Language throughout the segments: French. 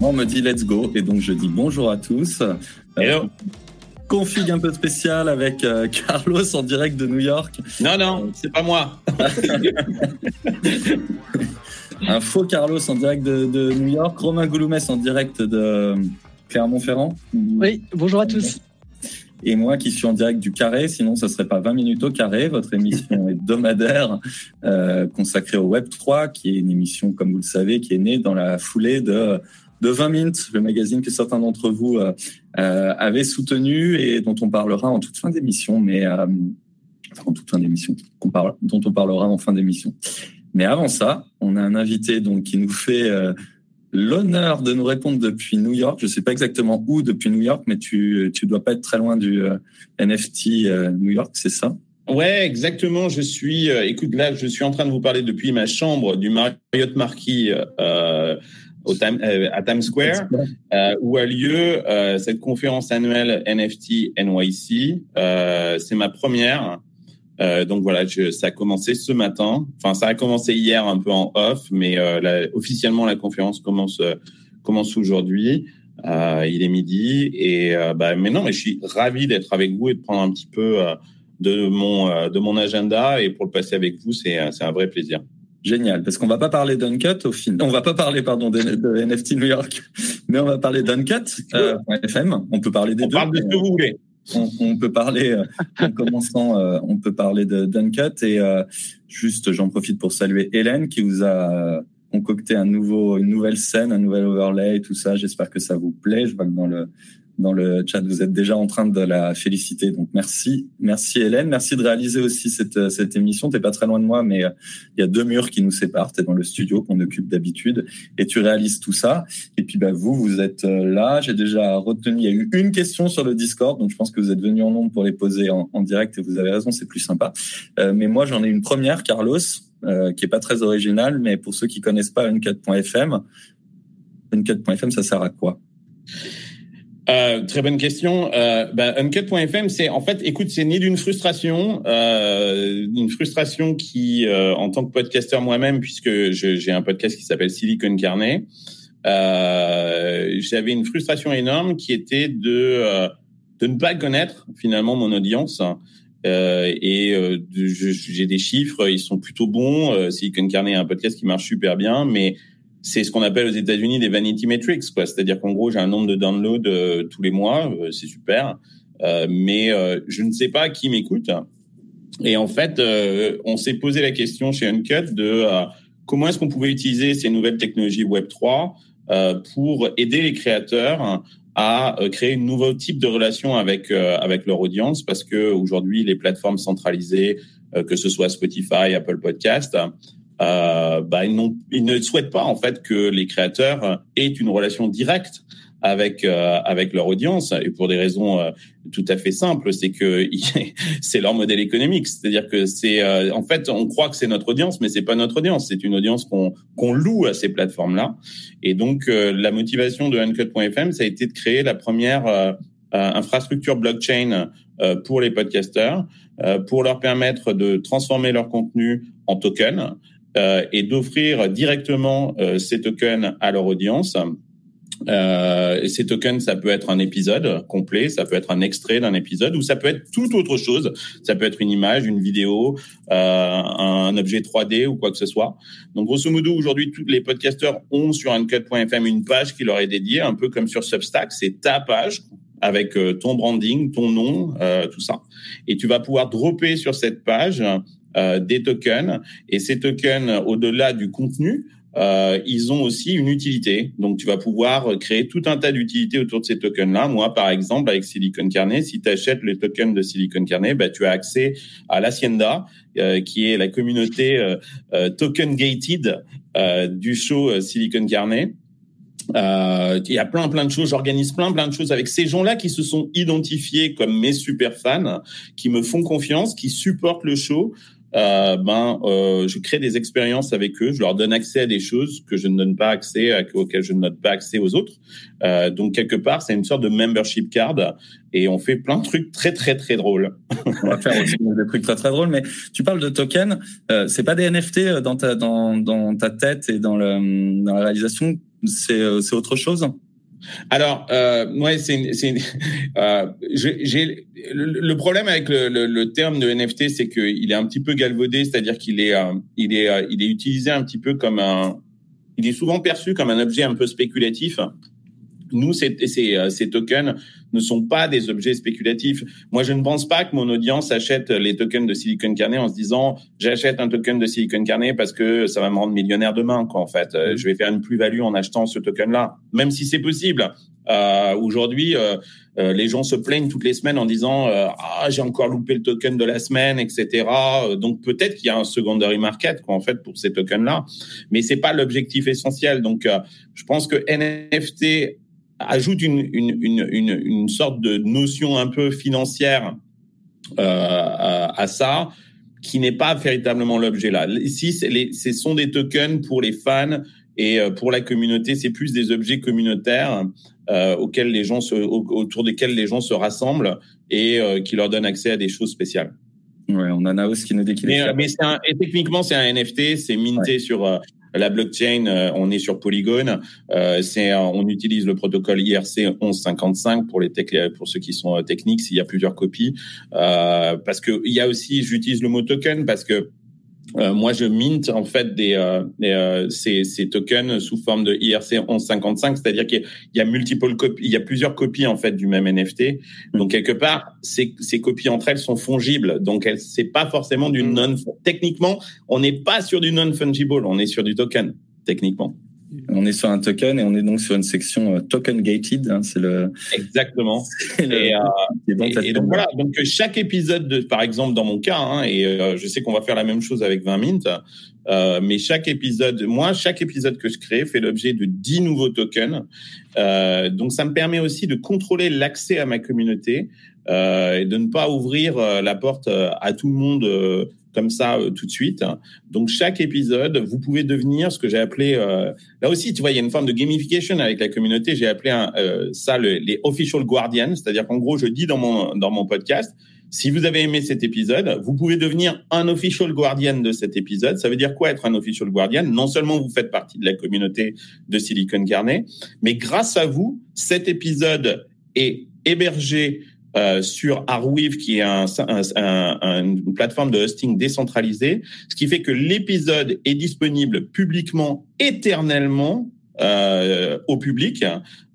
On me dit let's go, et donc je dis bonjour à tous. Euh, Hello. config un peu spécial avec euh, Carlos en direct de New York. Non, non, c'est pas moi. Un faux Carlos en direct de, de New York. Romain Gouloumès en direct de Clermont-Ferrand. Oui, bonjour à tous. Et moi qui suis en direct du Carré, sinon ça serait pas 20 minutes au Carré, votre émission hebdomadaire euh, consacrée au Web 3, qui est une émission, comme vous le savez, qui est née dans la foulée de, de 20 Minutes, le magazine que certains d'entre vous euh, euh, avaient soutenu et dont on parlera en toute fin d'émission, mais euh, en toute fin d'émission, dont on parlera en fin d'émission. Mais avant ça, on a un invité donc qui nous fait l'honneur de nous répondre depuis New York. Je sais pas exactement où depuis New York, mais tu tu dois pas être très loin du NFT New York, c'est ça? Ouais, exactement. Je suis, écoute, là, je suis en train de vous parler depuis ma chambre du Marriott Marquis euh, à Times Square, euh, où a lieu euh, cette conférence annuelle NFT NYC. C'est ma première. Donc voilà, ça a commencé ce matin. Enfin, ça a commencé hier un peu en off, mais officiellement la conférence commence aujourd'hui. Il est midi et bah, mais non, je suis ravi d'être avec vous et de prendre un petit peu de mon de mon agenda et pour le passer avec vous, c'est c'est un vrai plaisir. Génial, parce qu'on va pas parler d'Uncut au final. On va pas parler, pardon, de, de NFT New York, mais on va parler d'Uncut euh, .fm. On peut parler des On deux. parle de ce que vous voulez. on, on peut parler euh, en commençant, euh, on peut parler de d'Uncut et euh, juste, j'en profite pour saluer Hélène qui vous a euh, concocté un nouveau, une nouvelle scène, un nouvel overlay, tout ça. J'espère que ça vous plaît. Je vois que dans le dans le chat, vous êtes déjà en train de la féliciter. Donc merci, merci Hélène, merci de réaliser aussi cette euh, cette émission. T'es pas très loin de moi, mais euh, il y a deux murs qui nous séparent. T'es dans le studio qu'on occupe d'habitude et tu réalises tout ça. Et puis bah vous, vous êtes euh, là. J'ai déjà retenu. Il y a eu une question sur le Discord, donc je pense que vous êtes venu en nombre pour les poser en, direct et vous avez raison, c'est plus sympa. Euh, mais moi, j'en ai une première, Carlos, euh, qui est pas très originale, mais pour ceux qui connaissent pas Uncut.fm, Uncut.fm, ça sert à quoi? Euh, très bonne question. Euh, bah, Uncut.fm, c'est en fait, écoute, c'est né d'une frustration, euh, une frustration qui, euh, en tant que podcasteur moi-même, puisque j'ai un podcast qui s'appelle Silicon Carnet, euh, j'avais une frustration énorme qui était de euh, de ne pas connaître finalement mon audience. Euh, et j'ai des chiffres, ils sont plutôt bons. Silicon Carnet est un podcast qui marche super bien, mais c'est ce qu'on appelle aux États-Unis des vanity metrics, quoi. C'est-à-dire qu'en gros, j'ai un nombre de downloads euh, tous les mois, euh, c'est super, Euh, mais je ne sais pas qui m'écoute. Et en fait, on s'est posé la question chez Uncut de comment est-ce qu'on pouvait utiliser ces nouvelles technologies Web 3 euh, pour aider les créateurs à créer un nouveau type de relation avec avec leur audience, parce que aujourd'hui, les plateformes centralisées, que ce soit Spotify, Apple Podcast, euh, bah, ils, ils ne souhaitent pas en fait que les créateurs aient une relation directe avec euh, avec leur audience. Et pour des raisons euh, tout à fait simples, c'est que c'est leur modèle économique, c'est-à-dire que c'est euh, en fait on croit que c'est notre audience, mais c'est pas notre audience, c'est une audience qu'on qu'on loue à ces plateformes-là. Et donc euh, la motivation de Uncut.fm, ça a été de créer la première euh, euh, infrastructure blockchain pour les podcasteurs, pour leur permettre de transformer leur contenu en token et d'offrir directement euh, ces tokens à leur audience. Euh, ces tokens, ça peut être un épisode complet, ça peut être un extrait d'un épisode, ou ça peut être toute autre chose. Ça peut être une image, une vidéo, euh, un objet 3D ou quoi que ce soit. Donc, grosso modo, aujourd'hui, tous les podcasteurs ont sur uncut.fm une page qui leur est dédiée, un peu comme sur Substack. C'est ta page avec ton branding, ton nom, tout ça. Et tu vas pouvoir dropper sur cette page des tokens. Et ces tokens, au-delà du contenu, euh, ils ont aussi une utilité. Donc, tu vas pouvoir créer tout un tas d'utilités autour de ces tokens-là. Moi, par exemple, avec Silicon Carnet, si tu achètes les tokens de Silicon Carnet, bah, tu as accès à l'Hacienda, euh, qui est la communauté euh, euh token gated euh, du show Silicon Carnet. il y a plein plein de choses. J'organise plein plein de choses avec ces gens-là qui se sont identifiés comme mes super fans, qui me font confiance, qui supportent le show euh, ben, euh, je crée des expériences avec eux, je leur donne accès à des choses que je ne donne pas accès, à, auxquelles je ne donne pas accès aux autres. Euh, donc quelque part, c'est une sorte de membership card et on fait plein de trucs très très très drôles. on va faire aussi des trucs très très drôles, mais tu parles de tokens, euh, c'est pas des NFT euh, dans ta dans, ta tête et dans, le, dans la réalisation, c'est euh, c'est autre chose? Alors, euh, ouais, c'est, euh, le, problème avec le, terme de NFT, c'est qu'il est un petit peu galvaudé, c'est-à-dire qu'il est, euh, il est, euh, il est utilisé un petit peu comme un, il est souvent perçu comme un objet un peu spéculatif. Nous, ces, ces, euh, ces tokens ne sont pas des objets spéculatifs. Moi, je ne pense pas que mon audience achète les tokens de Silicon Carnet en se disant j'achète un token de Silicon Carnet parce que ça va me rendre millionnaire demain. Quoi, en fait, euh, je vais faire une plus-value en achetant ce token-là, même si c'est possible. Euh, Aujourd'hui, euh, euh, les gens se plaignent toutes les semaines en disant ah j'ai encore loupé le token de la semaine, etc. Donc peut-être qu'il y a un secondary market quoi en fait pour ces tokens-là, mais c'est pas l'objectif essentiel. Donc je pense que NFT ajoute une, une, une, une, sorte de notion un peu financière euh, à, ça qui n'est pas véritablement l'objet là. Ici, ce sont des tokens pour les fans et euh, pour la communauté, c'est plus des objets communautaires euh, auxquels les gens se, autour desquels les gens se rassemblent et euh, qui leur donnent accès à des choses spéciales. Ouais, on a Naos qui nous dit qu'il est. Mais, un, techniquement, c'est un NFT, c'est minté sur euh, la blockchain, euh, on est sur Polygon. Euh, c'est, on utilise le protocole IRC 1155 pour les pour ceux qui sont euh, techniques. S'il y a plusieurs copies, parce que il y a aussi, j'utilise le mot token parce que euh, moi, je mint en fait des, euh, euh, ces, ces, tokens sous forme de IRC 1155, c'est-à-dire qu'il y a multiple copies, il y a plusieurs copies en fait du même NFT. Donc quelque part, ces, ces copies entre elles sont fongibles. Donc c'est pas forcément du mm. non. Techniquement, on n'est pas sur du non fungible, on est sur du token techniquement. On est sur un token et on est donc sur une section euh, token gated. Hein, c'est le exactement. et, euh, donc voilà. Donc chaque épisode, de, par exemple dans mon cas, hein, et euh, je sais qu'on va faire la même chose avec 20 Mint, euh, mais chaque épisode, moi, chaque épisode que je crée fait l'objet de 10 nouveaux tokens. Euh, donc ça me permet aussi de contrôler l'accès à ma communauté et de ne pas ouvrir la porte à tout le monde comme ça euh, tout de suite. Donc chaque épisode, vous pouvez devenir ce que j'ai appelé euh, là aussi, tu vois, il y a une forme de gamification avec la communauté. J'ai appelé un, euh, ça les official guardians, c'est-à-dire qu'en gros, je dis dans mon dans mon podcast, si vous avez aimé cet épisode, vous pouvez devenir un official guardian de cet épisode. Ça veut dire quoi être un official guardian? Non seulement vous faites partie de la communauté de Silicon Carnet, mais grâce à vous, cet épisode est hébergé euh, sur Arweave, qui est un, un, une plateforme de hosting décentralisée, ce qui fait que l'épisode est disponible publiquement éternellement euh, au public.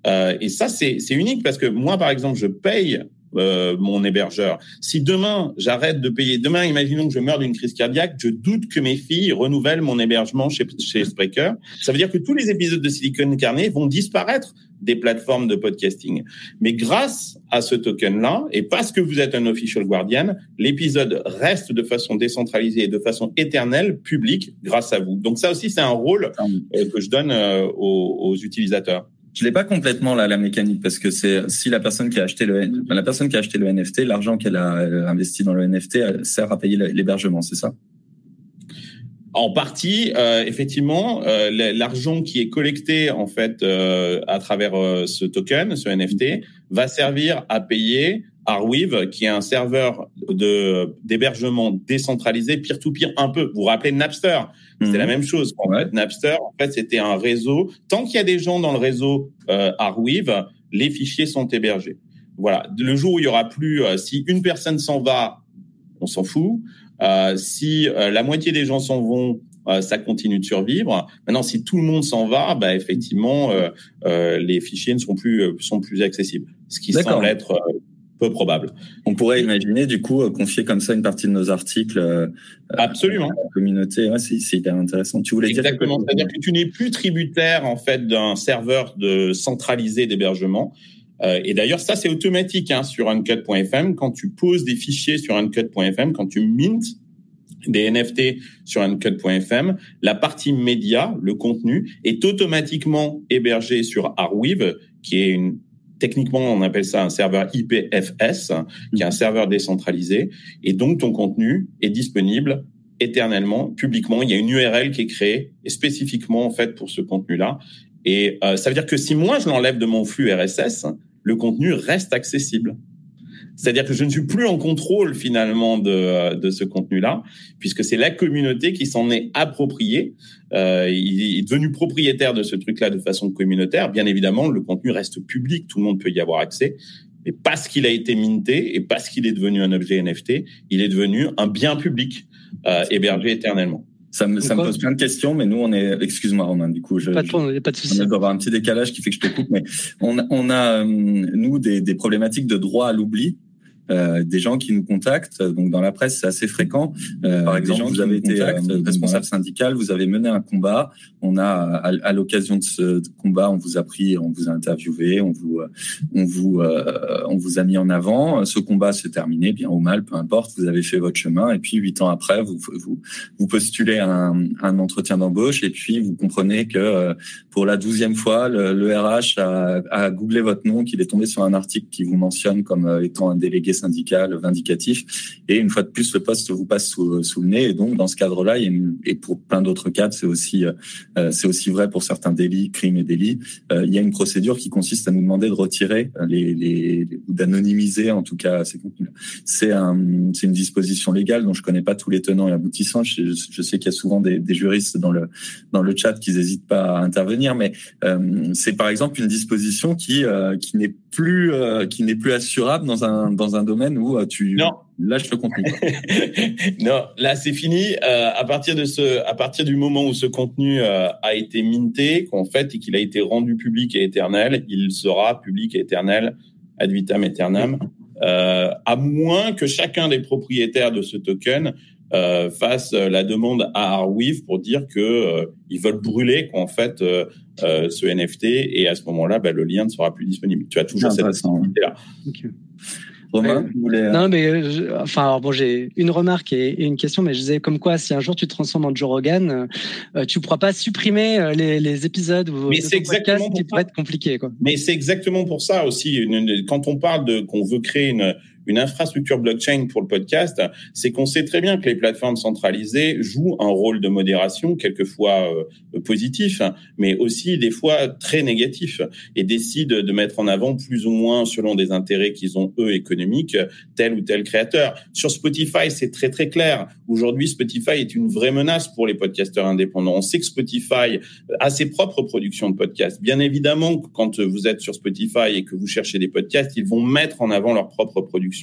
Euh, et ça, c'est unique parce que moi, par exemple, je paye euh, mon hébergeur. Si demain j'arrête de payer, demain imaginons que je meurs d'une crise cardiaque, je doute que mes filles renouvellent mon hébergement chez, chez Spreaker. Ça veut dire que tous les épisodes de Silicon Carnet vont disparaître des plateformes de podcasting. Mais grâce à ce token-là, et parce que vous êtes un official guardian, l'épisode reste de façon décentralisée et de façon éternelle, public, grâce à vous. Donc ça aussi, c'est un rôle euh, que je donne euh, aux, aux utilisateurs je l'ai pas complètement là la mécanique parce que c'est si la personne qui a acheté le la personne qui a acheté le NFT, l'argent qu'elle a investi dans le NFT sert à payer l'hébergement, c'est ça? En partie, euh, effectivement, euh, l'argent qui est collecté en fait euh, à travers euh, ce token, ce NFT, va servir à payer Arweave, qui est un serveur de d'hébergement décentralisé, peer-to-peer, un peu. Vous vous rappelez Napster? C'est la mhm. même chose. En fait, Napster, en fait, c'était un réseau. Tant qu'il y a des gens dans le réseau euh, Arweave, les fichiers sont hébergés. Voilà. Le jour où il y aura plus, euh, si une personne s'en va, on s'en fout. Euh, si euh, la moitié des gens s'en vont, euh, ça continue de survivre. Maintenant, si tout le monde s'en va, bah, effectivement, les fichiers ne sont plus sont plus accessibles. ce qui semble être peu probable. On pourrait imaginer du coup confier comme ça une partie de nos articles Absolument. à la communauté. Ouais, c'est hyper intéressant. Tu voulais Exactement. C'est-à-dire que tu n'es plus tributaire en fait d'un serveur de centralisé d'hébergement. Euh, et d'ailleurs, ça c'est automatique hein, sur uncut.fm. Quand tu poses des fichiers sur uncut.fm, quand tu mintes des NFT sur uncut.fm, la partie média, le contenu, est automatiquement hébergé sur Arweave, qui est une techniquement, on appelle ça un serveur IPFS, qui est un serveur décentralisé, et donc ton contenu est disponible éternellement, publiquement. Il y a une URL qui est créée spécifiquement en fait pour ce contenu-là. Et euh, ça veut dire que si moi je l'enlève de mon flux RSS, le contenu reste accessible. C'est-à-dire que je ne suis plus en contrôle finalement de, euh, de ce contenu-là, puisque c'est la communauté qui s'en est appropriée. Euh, il est devenu propriétaire de ce truc-là de façon communautaire. Bien évidemment, le contenu reste public, tout le monde peut y avoir accès. Mais parce qu'il a été minté et parce qu'il est devenu un objet NFT, il est devenu un bien public euh, hébergé éternellement. Ça me, ça me pose plein de questions, mais nous, on est, excuse-moi, Romain, du coup, je, pas de, pas de souci. On doit avoir un petit décalage qui fait que je te coupe, mais on, on a, euh, nous, des, des problématiques de droit à l'oubli euh, des gens qui nous contactent. Donc dans la presse, c'est assez fréquent. Euh, Par exemple, vous avez été euh, responsable syndical, vous avez mené un combat. On a, à, à l'occasion de ce combat, on vous a pris, on vous a interviewé, on vous, on vous, euh, on vous a mis en avant. Ce combat s'est terminé, bien ou mal, peu importe. Vous avez fait votre chemin, et puis huit ans après, vous, vous, vous postulez un, un entretien d'embauche, et puis vous comprenez que pour la douzième fois, le, le RH a, a googlé votre nom, qu'il est tombé sur un article qui vous mentionne comme étant un délégué syndical vindicatif. Et une fois de plus, le poste vous passe sous, sous le nez. Et donc, dans ce cadre-là, et pour plein d'autres cadres, c'est aussi, euh, c'est aussi vrai pour certains délits, crimes et délits. Euh, il y a une procédure qui consiste à nous demander de retirer les, les, ou d'anonymiser en tout cas ces contenus. C'est un, une disposition légale dont je connais pas tous les tenants et aboutissants. Je, je sais qu'il y a souvent des, des, juristes dans le dans le chat qui n'hésitent pas à intervenir, mais euh, c'est par exemple une disposition qui euh, qui n'est plus euh, qui n'est plus assurable dans un dans un domaine où tu non. lâches le contenu. non, là c'est fini. À partir de ce, à partir du moment où ce contenu a été minté, qu'en fait et qu'il a été rendu public et éternel, il sera public et éternel ad vitam aeternam, à moins que chacun des propriétaires de ce token euh, fasse la demande à Arweave pour dire que euh, ils veulent brûler qu'en fait euh, ce NFT et à ce moment-là, bah, le lien ne sera plus disponible. Tu as toujours cette possibilité là. Okay. Romain, vous voulez... Non, mais je, enfin, alors bon, j'ai une remarque et, et, une question, mais je disais comme quoi, si un jour tu te transformes en Joe Rogan, euh, tu pourras pas supprimer les, les épisodes ou mais c'est exactement qui pourrait être compliqué, quoi. Mais c'est exactement pour ça aussi. Quand on parle de qu'on veut créer une une infrastructure blockchain pour le podcast, c'est qu'on sait très bien que les plateformes centralisées jouent un rôle de modération, quelquefois euh, positif, mais aussi des fois très négatif, et décident de mettre en avant plus ou moins, selon des intérêts qu'ils ont eux économiques, tel ou tel créateur. Sur Spotify, c'est très très clair. Aujourd'hui, Spotify est une vraie menace pour les podcasteurs indépendants. On sait que Spotify a ses propres productions de podcasts. Bien évidemment, quand vous êtes sur Spotify et que vous cherchez des podcasts, ils vont mettre en avant leurs propres productions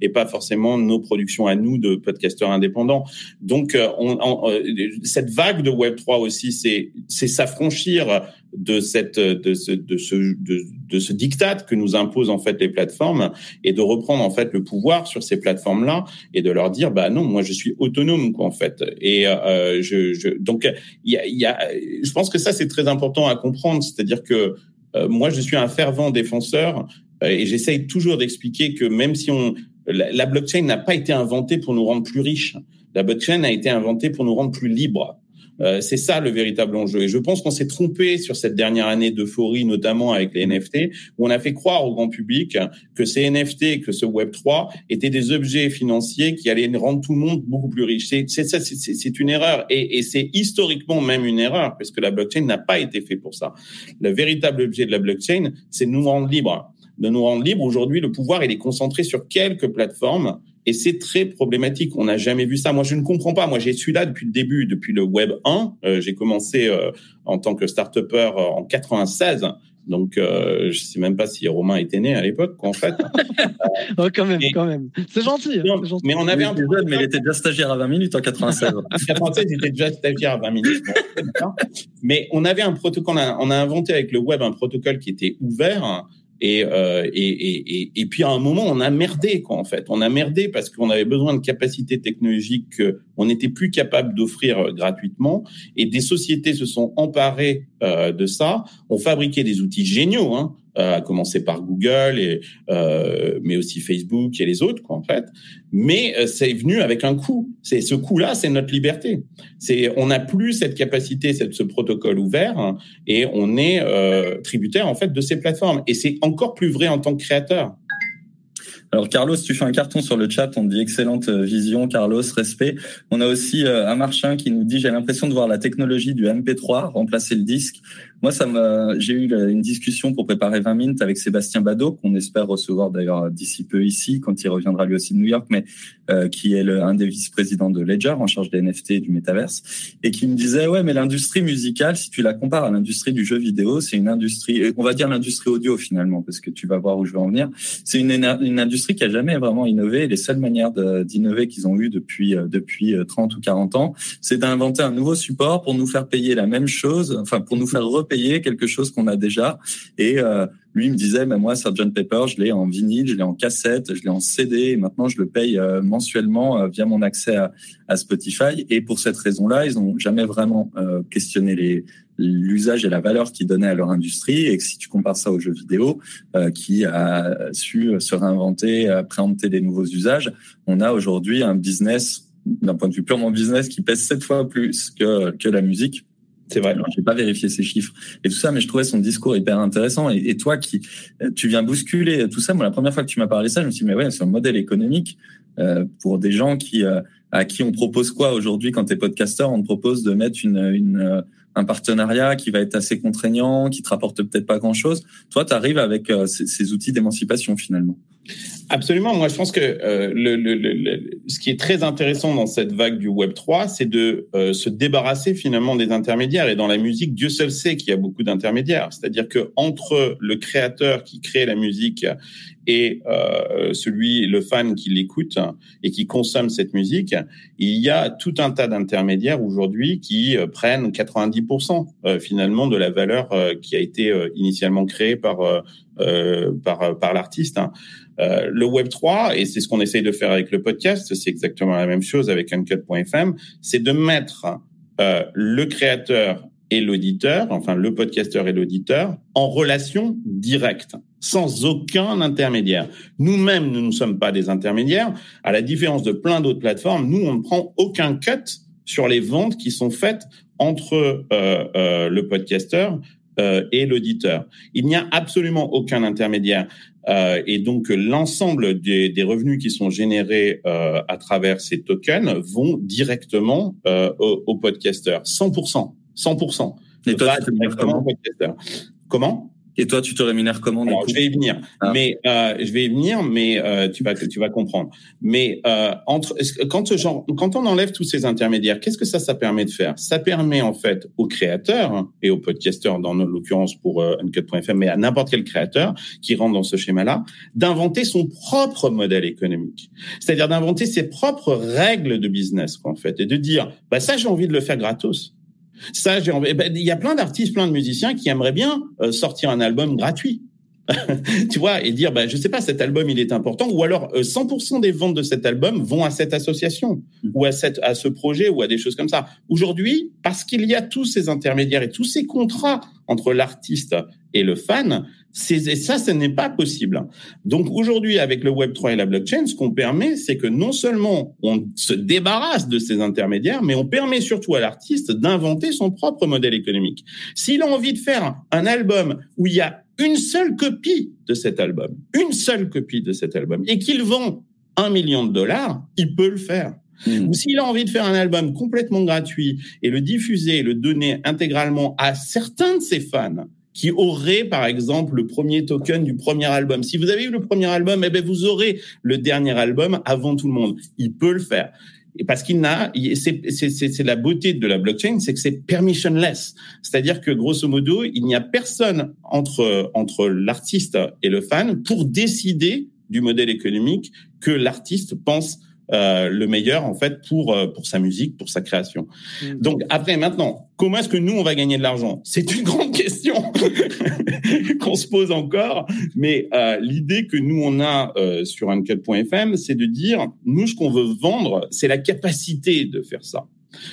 et pas forcément nos productions à nous de podcasteurs indépendants. Donc, euh, euh, cette vague de Web 3 aussi, c'est c'est s'affranchir de cette de ce de ce de, que nous imposent en fait les plateformes et de reprendre en fait le pouvoir sur ces plateformes là et de leur dire bah non moi je suis autonome quoi en fait et euh, je, donc il y a, je pense que ça c'est très important à comprendre c'est-à-dire que euh, moi je suis un fervent défenseur et j'essaye toujours d'expliquer que même si on la, blockchain n'a pas été inventée pour nous rendre plus riches, la blockchain a été inventée pour nous rendre plus libres. Euh, c'est ça le véritable enjeu. Et je pense qu'on s'est trompé sur cette dernière année d'euphorie, notamment avec les NFT, où on a fait croire au grand public que ces NFT, que ce Web 3 étaient des objets financiers qui allaient rendre tout le monde beaucoup plus riche. C'est ça, c'est une erreur, et, et c'est historiquement même une erreur, parce que la blockchain n'a pas été fait pour ça. Le véritable objet de la blockchain, c'est de nous rendre libres de nous rendre libres. Aujourd'hui, le pouvoir, il est concentré sur quelques plateformes et c'est très problématique. On n'a jamais vu ça. Moi, je ne comprends pas. Moi, j'ai suis là depuis le début, depuis le Web 1. Euh, j'ai commencé euh, en tant que start-upper euh, en 96. Donc, euh, je sais même pas si Romain était né à l'époque, en fait. oh, quand même, et, quand même. C'est gentil, Mais on avait un jeune, mais il était déjà stagiaire à 20 minutes en 96. en 96, il était déjà stagiaire à 20 minutes. mais on avait un protocole, on a, on a inventé avec le web un protocole qui était ouvert Et, euh, et, et, et, puis à un moment, on a merdé quoi en fait. On a merdé parce qu'on avait besoin de capacités technologiques qu'on n'était plus capable d'offrir euh, gratuitement. Et des sociétés se sont emparées euh, de ça, ont fabriqué des outils géniaux. Hein, à commencer par Google et euh, mais aussi Facebook et les autres quoi en fait. Mais euh, c'est venu avec un coût. C'est ce coût-là, c'est notre liberté. C'est on n'a plus cette capacité, cette, ce protocole ouvert hein, et on est tributaire en fait de ces plateformes. Et c'est encore plus vrai en tant que créateur. Alors Carlos, tu fais un carton sur le chat, on dit excellente vision, Carlos, respect. On a aussi un marchand qui nous dit j'ai l'impression de voir la technologie du MP3 remplacer le disque. Moi, ça m'a, j'ai eu une discussion pour préparer 20 minutes avec Sébastien Badeau, qu'on espère recevoir d'ailleurs d'ici peu ici, quand il reviendra lui aussi de New York, mais euh, qui est le, un des vice-présidents de Ledger en charge des NFT et du métaverse, et qui me disait ouais, mais l'industrie musicale, si tu la compares à l'industrie du jeu vidéo, c'est une industrie, on va dire l'industrie audio finalement, parce que tu vas voir où je veux en venir. C'est une, industrie qui a jamais vraiment innové. Les seules manières d'innover qu'ils ont eu depuis euh, depuis 30 euh, ou 40 ans, c'est d'inventer un nouveau support pour nous faire payer la même chose, enfin pour nous faire payer quelque chose qu'on a déjà. Et euh, lui me disait, mais moi, Sgt Pepper, je l'ai en vinyle, je l'ai en cassette, je l'ai en CD, et maintenant je le paye euh, mensuellement euh, via mon accès à, Spotify. Et pour cette raison-là, ils n'ont jamais vraiment questionné les l'usage et la valeur qu'ils donnaient à leur industrie et que si tu compares ça aux jeux vidéo qui a su se réinventer, préempter des nouveaux usages, on a aujourd'hui un business d'un point de vue purement business qui pèse sept fois plus que, que la musique c'est vrai. J'ai pas vérifié ces chiffres et tout ça, mais je trouvais son discours hyper intéressant. Et, toi, qui tu viens bousculer tout ça. Moi, la première fois que tu m'as parlé ça, je me suis dit mais ouais, c'est un modèle économique euh, pour des gens qui euh, à qui on propose quoi aujourd'hui quand tu es podcasteur? On te propose de mettre une, une euh, un partenariat qui va être assez contraignant, qui te rapporte peut-être pas grand-chose. Toi, tu arrives avec euh, ces outils d'émancipation finalement. Absolument. Moi, je pense que euh, le, le, le, ce qui est très intéressant dans cette vague du Web 3, c'est de euh, se débarrasser finalement des intermédiaires. Et dans la musique, Dieu seul sait qu'il y a beaucoup d'intermédiaires. C'est-à-dire que entre le créateur qui crée la musique et euh, celui, le fan qui l'écoute et qui consomme cette musique, il y a tout un tas d'intermédiaires aujourd'hui qui euh, prennent 90% euh, finalement de la valeur qui a été initialement créée par par par l'artiste. Hein. Euh, le Web 3, et c'est ce qu'on essaye de faire avec le podcast, c'est exactement la même chose avec Uncut.fm, c'est de mettre euh, le créateur et l'auditeur, enfin le podcasteur et l'auditeur, en relation directe, sans aucun intermédiaire. Nous-mêmes, nous ne sommes pas des intermédiaires. À la différence de plein d'autres plateformes, nous, on ne prend aucun cut sur les ventes qui sont faites entre euh, euh, le podcasteur et l'auditeur. Il n'y a absolument aucun intermédiaire. Euh, et donc l'ensemble des, des, revenus qui sont générés euh, à travers ces tokens vont directement euh, aux, aux podcasteurs. 100%. 100%. Et toi, comment? Comment? Et toi, tu te rémunères comment Alors, Je vais y venir, ah. mais euh, je vais y venir, mais euh, tu vas tu vas comprendre. Mais euh, entre quand genre, quand on enlève tous ces intermédiaires, qu'est-ce que ça ça permet de faire? Ça permet en fait aux créateurs et aux podcasteurs, dans l'occurrence pour euh, Uncut.fm, mais à n'importe quel créateur qui rentre dans ce schéma-là, d'inventer son propre modèle économique. C'est-à-dire d'inventer ses propres règles de business, quoi, en fait, et de dire, bah ça j'ai envie de le faire gratos. Ça, j'ai envie. Eh ben, il y a plein d'artistes, plein de musiciens qui aimeraient bien euh, sortir un album gratuit. tu vois, et dire, bah, je sais pas, cet album, il est important, ou alors 100% euh, des ventes de cet album vont à cette association, mmh. ou à, cette, à ce projet, ou à des choses comme ça. Aujourd'hui, parce qu'il y a tous ces intermédiaires et tous ces contrats entre l'artiste et le fan, et ça, ce n'est pas possible. Donc aujourd'hui, avec le Web 3 et la blockchain, ce qu'on permet, c'est que non seulement on se débarrasse de ces intermédiaires, mais on permet surtout à l'artiste d'inventer son propre modèle économique. S'il a envie de faire un album où il y a une seule copie de cet album, une seule copie de cet album, et qu'il vend un million de dollars, il peut le faire. Hmm. Ou s'il a envie de faire un album complètement gratuit et le diffuser, le donner intégralement à certains de ses fans, qui aurait, par exemple, le premier token du premier album. Si vous avez eu le premier album, eh ben, vous aurez le dernier album avant tout le monde. Il peut le faire. Parce qu'il n'a, c'est la beauté de la blockchain, c'est que c'est permissionless. C'est-à-dire que grosso modo, il n'y a personne entre entre l'artiste et le fan pour décider du modèle économique que l'artiste pense euh, le meilleur en fait pour euh, pour sa musique, pour sa création. Mm. Donc après maintenant, comment est-ce que nous on va gagner de l'argent? C'est une grande question qu'on se pose encore, mais euh, l'idée que nous on a euh, sur uncut.fm, c'est de dire nous ce qu'on veut vendre, c'est la capacité de faire ça.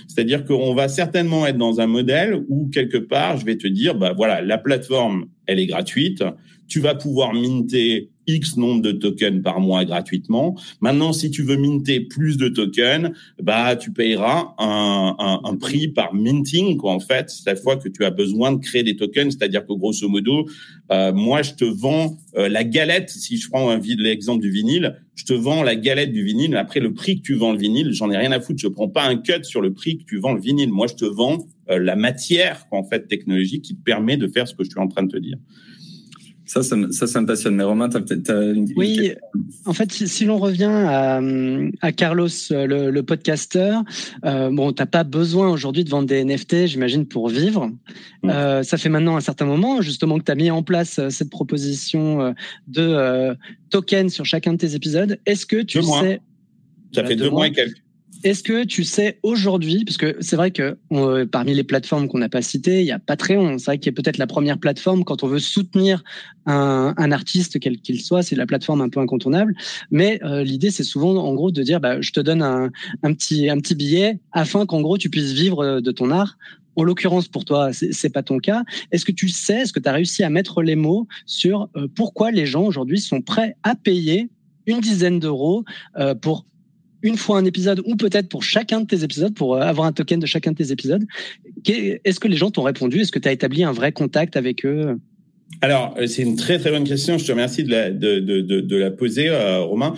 C'est-à-dire qu'on va certainement être dans un modèle où quelque part, je vais te dire, bah voilà, la plateforme, elle est gratuite. Tu vas pouvoir minter X nombre de tokens par mois gratuitement. Maintenant, si tu veux minter plus de tokens, bah tu payeras un, prix par minting quoi en fait cette fois que tu as besoin de créer des tokens, c'est-à-dire que grosso modo, euh, moi je te vends euh, la galette. Si je prends l'exemple du vinyle, je te vends la galette du vinyle. Après le prix que tu vends le vinyle, j'en ai rien à foutre. Je prends pas un cut sur le prix que tu vends le vinyle. Moi je te vends euh, la matière en fait technologique qui te permet de faire ce que je suis en train de te dire. Ça, ça, ça, me passionne. Mais Romain, tu as peut-être une, Oui, en fait, si, l'on revient à, à Carlos, le, le podcasteur, euh, bon, t'as pas besoin aujourd'hui de vendre des NFT, j'imagine, pour vivre. Euh, ça fait maintenant un certain moment, justement, que tu as mis en place euh, cette proposition euh, de euh, tokens sur chacun de tes épisodes. Est-ce que tu sais... Ça fait deux, mois et quelques. Est-ce que tu sais aujourd'hui, parce que c'est vrai que parmi les plateformes qu'on n'a pas citées, il y a Patreon. C'est vrai qu'il est peut-être la première plateforme quand on veut soutenir un, artiste quel qu'il soit, c'est la plateforme un peu incontournable. Mais euh, l'idée, c'est souvent en gros de dire, bah, je te donne un, petit billet afin qu'en gros tu puisses vivre euh, de ton art. En l'occurrence, pour toi, c'est pas ton cas. Est-ce que tu sais, est-ce que tu as réussi à mettre les mots sur euh, pourquoi les gens aujourd'hui sont prêts à payer une dizaine d'euros pour une fois un épisode ou peut-être pour chacun de tes épisodes, pour euh, avoir un token de chacun de tes épisodes. Est-ce que les gens t'ont répondu? Est-ce que tu as établi un vrai contact avec eux? Alors, euh, c'est une très très bonne question. Je te remercie de la, poser, euh, Romain.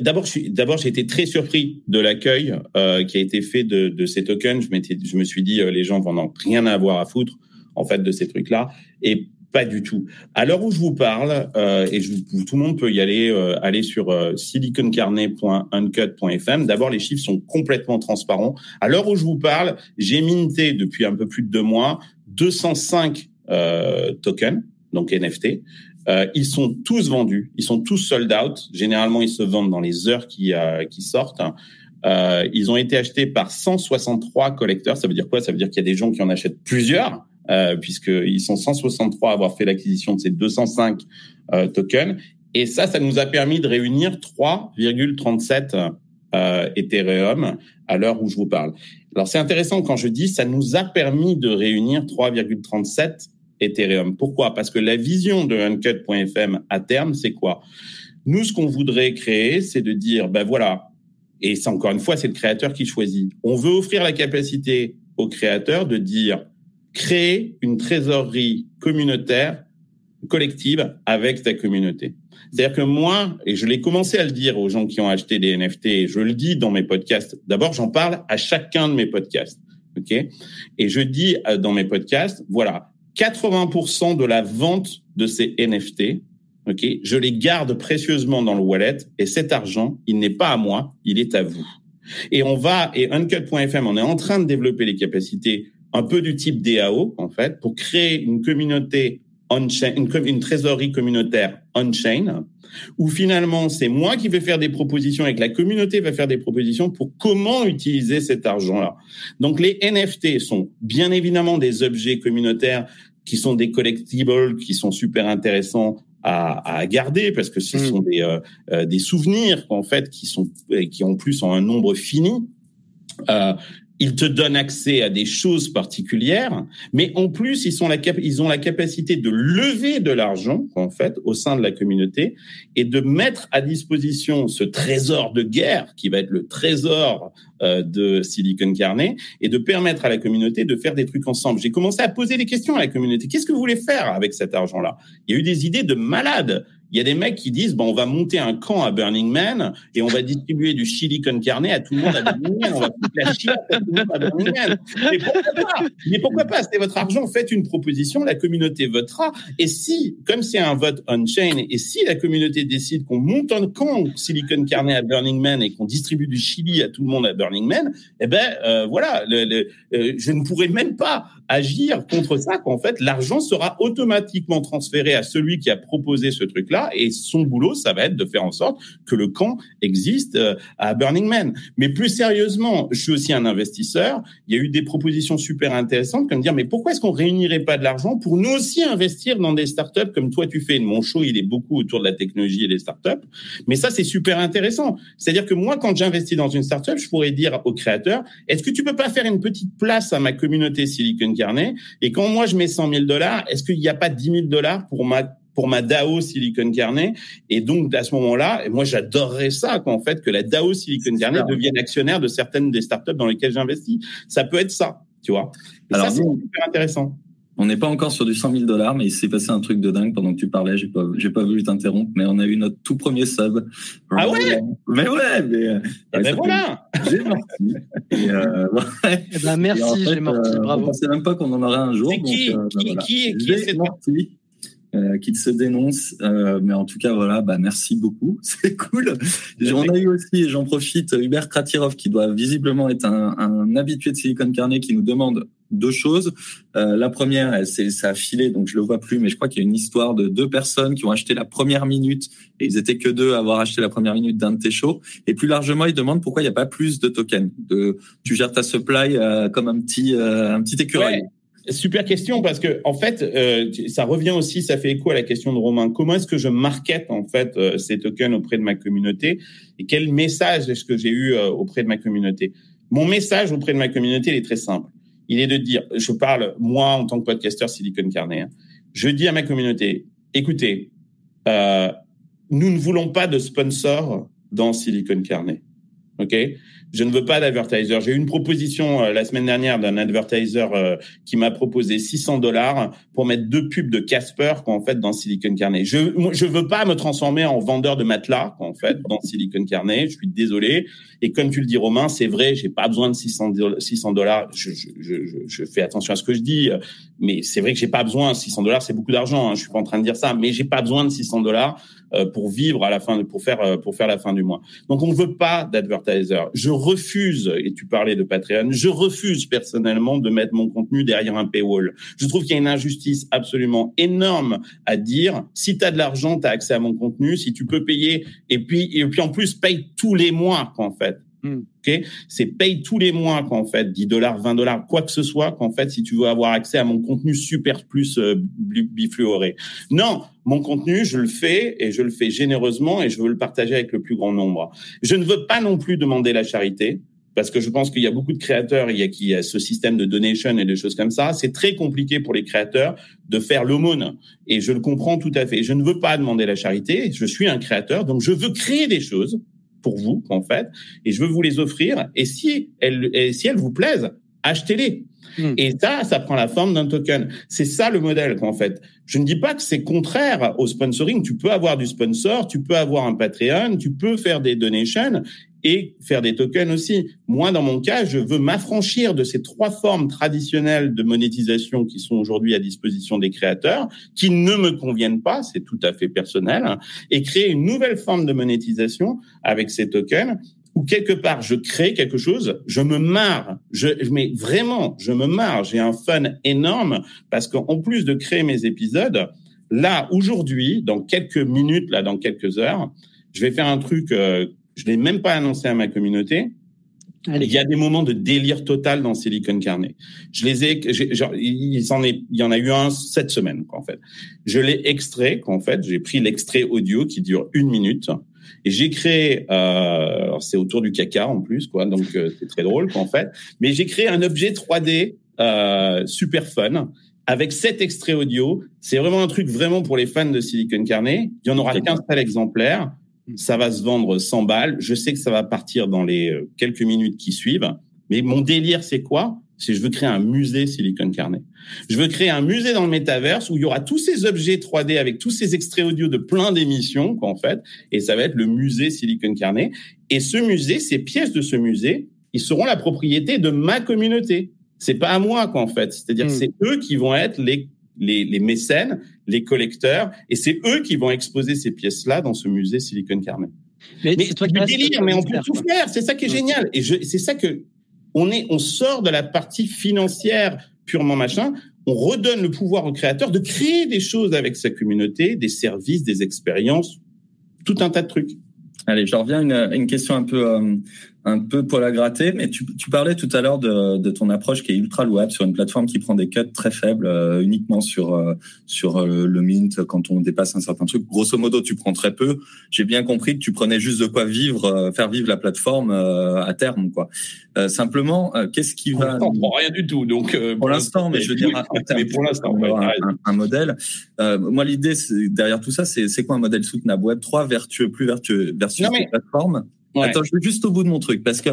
d'abord, d'abord, j'ai été très surpris de l'accueil qui a été fait de, ces tokens. Je, je me suis dit, les gens vont rien avoir à foutre en fait de ces trucs-là. Et pas du tout. À l'heure où je vous parle, euh, et je, tout le monde peut y aller, euh, aller sur euh, siliconcarnet.uncut.fm. D'abord, les chiffres sont complètement transparents. À l'heure où je vous parle, j'ai minté depuis un peu plus de deux mois 205 euh, tokens, donc NFT. Euh, ils sont tous vendus, ils sont tous sold out. Généralement, ils se vendent dans les heures qui, qui sortent. ils ont été achetés par 163 collecteurs. Ça veut dire quoi? Ça veut dire qu'il y a des gens qui en achètent plusieurs euh, puisqu'ils sont 163 à avoir fait l'acquisition de ces 205 euh, tokens. Et ça, ça nous a permis de réunir 3,37 euh, Ethereum à l'heure où je vous parle. Alors c'est intéressant quand je dis ça nous a permis de réunir 3,37 Ethereum. Pourquoi? Parce que la vision de Uncut.fm à terme, c'est quoi? Nous, ce qu'on voudrait créer, c'est de dire, ben voilà, et c'est encore une fois, c'est le créateur qui choisit. On veut offrir la capacité au créateur de dire, créer une trésorerie communautaire collective avec ta communauté. C'est-à-dire que moi, et je l'ai commencé à le dire aux gens qui ont acheté des NFT, et je le dis dans mes podcasts. D'abord, j'en parle à chacun de mes podcasts, ok? Et je dis euh, dans mes podcasts, voilà, 80% de la vente de ces NFT, ok Je les garde précieusement dans le wallet, et cet argent, il n'est pas à moi, il est à vous. Et on va, et Uncut.fm, on est en train de développer les capacités un peu du type DAO, en fait, pour créer une communauté on-chain, une, trésorerie communautaire on-chain, où finalement, c'est moi qui vais faire des propositions et que la communauté va faire des propositions pour comment utiliser cet argent-là. Donc, les NFT sont bien évidemment des objets communautaires qui sont des collectibles, qui sont super intéressants à, à garder parce que ce mmh. sont des, euh, euh, des souvenirs en fait qui sont qui en plus ont un nombre fini. Euh, ils te donnent accès à des choses particulières, mais en plus, ils, sont la ils ont la capacité de lever de l'argent, en fait, au sein de la communauté et de mettre à disposition ce trésor de guerre qui va être le trésor euh, de Silicon Carnet et de permettre à la communauté de faire des trucs ensemble. J'ai commencé à poser des questions à la communauté. Qu'est-ce que vous voulez faire avec cet argent-là? Il y a eu des idées de malades il y a des mecs qui disent bon, on va monter un camp à Burning Man et on va distribuer du chili con à tout le monde à Burning Man. On va la à tout le monde à Burning Man. Mais pourquoi pas? Mais pourquoi pas? C'est votre argent. Faites une proposition, la communauté votera. Et si, comme c'est un vote on-chain, et si la communauté décide qu'on monte un camp Silicon Carne à Burning Man et qu'on distribue du chili à tout le monde à Burning Man, eh ben euh, voilà, euh, je ne pourrais même pas agir contre ça. Qu'en fait, l'argent sera automatiquement transféré à celui qui a proposé ce truc-là Et son boulot, ça va être de faire en sorte que le camp existe euh, à Burning Man. Mais plus sérieusement, je suis aussi un investisseur. Il y a eu des propositions super intéressantes comme dire, mais pourquoi est-ce qu'on réunirait pas de l'argent pour nous aussi investir dans des startups comme toi tu fais? Mon show, il est beaucoup autour de la technologie et des startups. Mais ça, c'est super intéressant. C'est-à-dire que moi, quand j'investis dans une startup, je pourrais dire au créateur, est-ce que tu peux pas faire une petite place à ma communauté Silicon Carnet? Et quand moi, je mets 100 000 dollars, est-ce qu'il n'y a pas 10 000 dollars pour ma pour ma DAO Silicon Carnet. Et donc, à ce moment-là, moi, j'adorerais ça, qu'en fait, que la DAO Silicon Carnet devienne actionnaire de certaines des startups dans lesquelles j'investis. Ça peut être ça, tu vois. Et Alors, ça, c'est super intéressant. On n'est pas encore sur du 100 000 dollars, mais il s'est passé un truc de dingue pendant que tu parlais. J'ai pas, j'ai pas voulu t'interrompre, mais on a eu notre tout premier sub. Ah ouais? Mais ouais, mais. Euh, eh ben voilà! J'ai morti. Et euh, ouais. Eh ben merci, j'ai morti, euh, bravo. Je pensais même pas qu'on en aurait un jour. C'est qui, donc, euh, qui, voilà. qui, qui est cette morti. Euh, qui se dénonce. Euh, mais en tout cas, voilà, bah, merci beaucoup. C'est cool. On a eu aussi, j'en profite, Hubert Kratirov, qui doit visiblement être un, un habitué de Silicon Carnet, qui nous demande deux choses. Euh, la première, c'est ça a filé, donc je le vois plus, mais je crois qu'il y a une histoire de deux personnes qui ont acheté la première minute et ils étaient que deux à avoir acheté la première minute d'un de tes shows. Et plus largement, ils demandent pourquoi il n'y a pas plus de tokens. De, tu gères ta supply euh, comme un petit euh, un petit écureuil. Ouais. Super question parce que en fait, euh, ça revient aussi, ça fait écho à la question de Romain. Comment est-ce que je market en fait euh, ces tokens auprès de ma communauté? Et quel message est-ce que j'ai eu euh, auprès de ma communauté? Mon message auprès de ma communauté, il est très simple. Il est de dire, je parle moi en tant que podcasteur Silicon Carnet, hein, je dis à ma communauté, écoutez, euh, nous ne voulons pas de sponsors dans Silicon Carnet. OK je ne veux pas d'advertiser. J'ai eu une proposition euh, la semaine dernière d'un advertiser euh, qui m'a proposé 600 dollars pour mettre deux pubs de Casper qu'en fait dans Silicon Carnet. Je je veux pas me transformer en vendeur de matelas en fait dans Silicon Carnet. Je suis désolé. Et comme tu le dis Romain, c'est vrai, j'ai pas besoin de 600 600 dollars. Je, je, je, je, fais attention à ce que je dis, mais c'est vrai que j'ai pas besoin. 600 dollars, c'est beaucoup d'argent. Hein. Je suis pas en train de dire ça, mais j'ai pas besoin de 600 dollars pour vivre à la fin, pour faire pour faire la fin du mois. Donc on ne veut pas d'advertiser. Je refuse, et tu parlais de Patreon, je refuse personnellement de mettre mon contenu derrière un paywall. Je trouve qu'il y a une injustice absolument énorme à dire, si tu as de l'argent, tu as accès à mon contenu, si tu peux payer, et puis, et puis en plus, paye tous les mois, qu'en fait. Hmm. Ok, c'est paye tous les mois qu'en fait 10 dollars, 20 dollars, quoi que ce soit qu'en fait si tu veux avoir accès à mon contenu super plus euh, bifluoré. Non, mon contenu je le fais et je le fais généreusement et je veux le partager avec le plus grand nombre. Je ne veux pas non plus demander la charité parce que je pense qu'il y a beaucoup de créateurs, il y a qui a ce système de donation et des choses comme ça. C'est très compliqué pour les créateurs de faire l'aumône et je le comprends tout à fait. Je ne veux pas demander la charité. Je suis un créateur, donc je veux créer des choses pour vous, en fait, et je veux vous les offrir. Et si elles, et si elles vous plaisent, achetez-les. Hmm. Et ça, ça prend la forme d'un token. C'est ça le modèle, en fait. Je ne dis pas que c'est contraire au sponsoring. Tu peux avoir du sponsor, tu peux avoir un Patreon, tu peux faire des donations et faire des tokens aussi. Moi, dans mon cas, je veux m'affranchir de ces trois formes traditionnelles de monétisation qui sont aujourd'hui à disposition des créateurs, qui ne me conviennent pas, c'est tout à fait personnel, et créer une nouvelle forme de monétisation avec ces tokens où quelque part je crée quelque chose, je me marre, je, mais vraiment, je me marre, j'ai un fun énorme parce qu'en plus de créer mes épisodes, là aujourd'hui, dans quelques minutes, là, dans quelques heures, je vais faire un truc euh, je l'ai même pas annoncé à ma communauté. Allez. Il y a des moments de délire total dans Silicon Carnet. Je les ai, genre, il s'en est, il y en a eu un cette semaine, quoi, en fait. Je l'ai extrait, qu'en fait, j'ai pris l'extrait audio qui dure une minute et j'ai créé, euh, c'est autour du caca en plus, quoi, donc euh, c'est très drôle, quoi, en fait. Mais j'ai créé un objet 3D euh, super fun avec cet extrait audio. C'est vraiment un truc vraiment pour les fans de Silicon Carnet. Il y en aura qu'un seul exemplaire ça va se vendre 100 balles. Je sais que ça va partir dans les euh, quelques minutes qui suivent. Mais mon délire, c'est quoi? C'est je veux créer un musée Silicon Carnet. Je veux créer un musée dans le métaverse où il y aura tous ces objets 3D avec tous ces extraits audio de plein d'émissions, quoi, en fait. Et ça va être le musée Silicon Carnet. Et ce musée, ces pièces de ce musée, ils seront la propriété de ma communauté. C'est pas à moi, quoi, en fait. C'est-à-dire que hmm. c'est eux qui vont être les les, les, mécènes, les collecteurs, et c'est eux qui vont exposer ces pièces-là dans ce musée Silicon Carnet. Mais, mais toi du délire, mais on peut tout faire. C'est ça qui est génial. Et c'est ça que on est, on sort de la partie financière purement machin. on redonne le pouvoir au créateur de créer des choses avec sa communauté, des services, des expériences, tout un tas de trucs. Allez, je reviens à une, une question un peu euh, un peu pour la gratter, mais tu, tu parlais tout à l'heure de, de, ton approche qui est ultra louable sur une plateforme qui prend des cuts très faibles euh, uniquement sur euh, sur euh, le mint quand on dépasse un certain truc. Grosso modo, tu prends très peu. J'ai bien compris que tu prenais juste de quoi vivre, faire vivre la plateforme à terme, quoi. simplement, qu'est-ce qui va On prend rien du tout, donc pour l'instant, mais je veux dire, mais pour l'instant, un, un, modèle. moi, l'idée derrière tout ça, c'est c'est quoi un modèle soutenable? Web 3 vertueux, plus vertueux versus mais... plateforme Attends, je vais juste au bout de mon truc parce que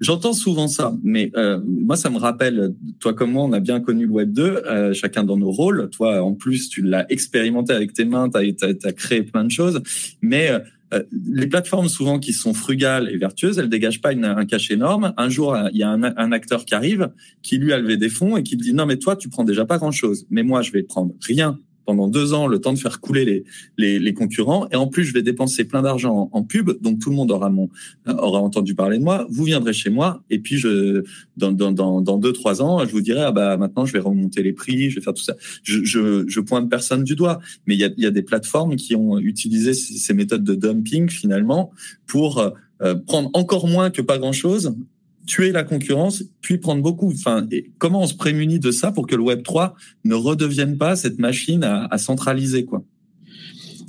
j'entends souvent ça, mais euh, moi ça me rappelle, toi comme moi, on a bien connu le Web 2, euh, chacun dans nos rôles. Toi, en plus, tu l'as expérimenté avec tes mains, tu as, créé plein de choses, mais euh, euh, les plateformes souvent qui sont frugales et vertueuses, elles dégagent pas une, un cash énorme. Un jour, il y a un, un, acteur qui arrive, qui lui a levé des fonds et qui dit non mais toi tu prends déjà pas grand chose, mais moi je vais prendre rien pendant deux ans le temps de faire couler les, les, les concurrents. Et en plus, je vais dépenser plein d'argent en, pub, donc tout le monde aura mon aura entendu parler de moi. Vous viendrez chez moi, et puis je dans dans dans, dans deux trois ans, je vous dirai ah bah maintenant je vais remonter les prix, je vais faire tout ça. Je je, je pointe personne du doigt, mais il y a il y a des plateformes qui ont utilisé ces méthodes de dumping finalement pour euh, prendre encore moins que pas grand chose tuer la concurrence, puis prendre beaucoup. Enfin, comment on se prémunit de ça pour que le Web 3 ne redevienne pas cette machine à centraliser, quoi?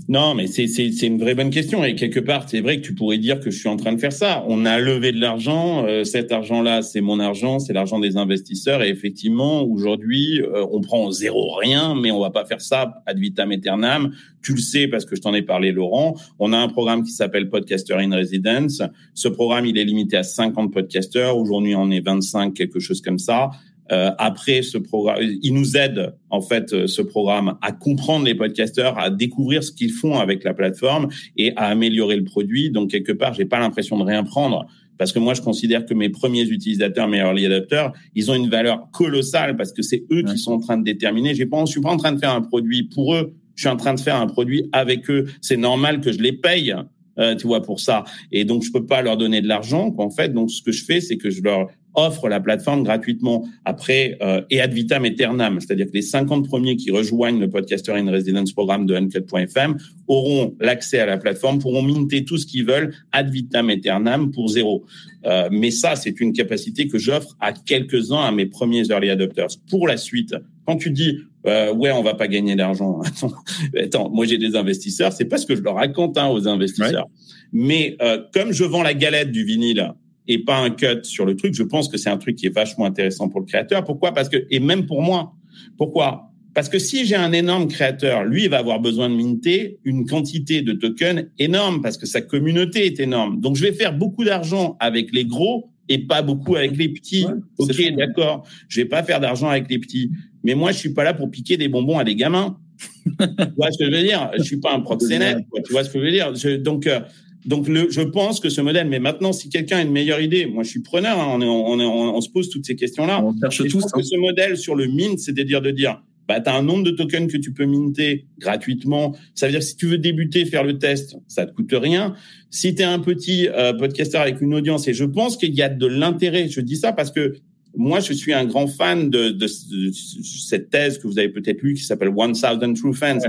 Non, mais c'est une vraie bonne question et quelque part c'est vrai que tu pourrais dire que je suis en train de faire ça. On a levé de l'argent, euh, cet argent-là c'est mon argent, c'est l'argent des investisseurs et effectivement aujourd'hui euh, on prend zéro rien, mais on va pas faire ça ad vitam aeternam. Tu le sais parce que je t'en ai parlé, Laurent. On a un programme qui s'appelle Podcaster in Residence. Ce programme il est limité à 50 podcasters. Aujourd'hui on est 25, quelque chose comme ça. Euh, après ce programme, il nous aide en fait euh, ce programme à comprendre les podcasteurs, à découvrir ce qu'ils font avec la plateforme et à améliorer le produit. Donc quelque part, j'ai pas l'impression de rien prendre parce que moi je considère que mes premiers utilisateurs, mes early adapters, ils ont une valeur colossale parce que c'est eux qui sont en train de déterminer. J'ai pas, je suis pas en train de faire un produit pour eux, je suis en train de faire un produit avec eux. C'est normal que je les paye. Euh, tu vois pour ça et donc je peux pas leur donner de l'argent en fait donc ce que je fais c'est que je leur offre la plateforme gratuitement après euh, et ad vitam aeternam, c'est-à-dire que les 50 premiers qui rejoignent le Podcaster in Residence programme de Uncut.fm auront l'accès à la plateforme, pourront minter tout ce qu'ils veulent ad vitam aeternam pour zéro. Euh, mais ça, c'est une capacité que j'offre à quelques-uns à mes premiers early adopters. Pour la suite, quand tu dis euh, ouais, on va pas gagner d'argent. Attends, moi j'ai des investisseurs, c'est pas ce que je leur raconte hein, aux investisseurs. Mais euh, comme je vends la galette du vinyle et pas un cut sur le truc. Je pense que c'est un truc qui est vachement intéressant pour le créateur. Pourquoi? Parce que et même pour moi. Pourquoi? Parce que si j'ai un énorme créateur, lui, il va avoir besoin de minter une quantité de tokens énorme parce que sa communauté est énorme. Donc je vais faire beaucoup d'argent avec les gros et pas beaucoup avec les petits. ok, d'accord. Je vais pas faire d'argent avec les petits. Mais moi, je suis pas là pour piquer des bonbons à des gamins. tu vois ce que je veux dire? Je suis pas un proxénète. Tu vois ce que je veux dire? Donc euh, donc, le, je pense que ce modèle, mais maintenant, si quelqu'un a une meilleure idée, moi, je suis preneur, hein, on, est, on, est, on, se pose toutes ces questions-là. On cherche tous. que ce modèle sur le mint, c'est-à-dire de dire, bah, tu as un nombre de tokens que tu peux minter gratuitement. Ça veut dire que si tu veux débuter, faire le test, ça te coûte rien. Si tu es un petit euh, podcaster avec une audience, et je pense qu'il y a de l'intérêt, je dis ça parce que moi, je suis un grand fan de, de, cette thèse que vous avez peut-être lue qui s'appelle One Thousand True Fans.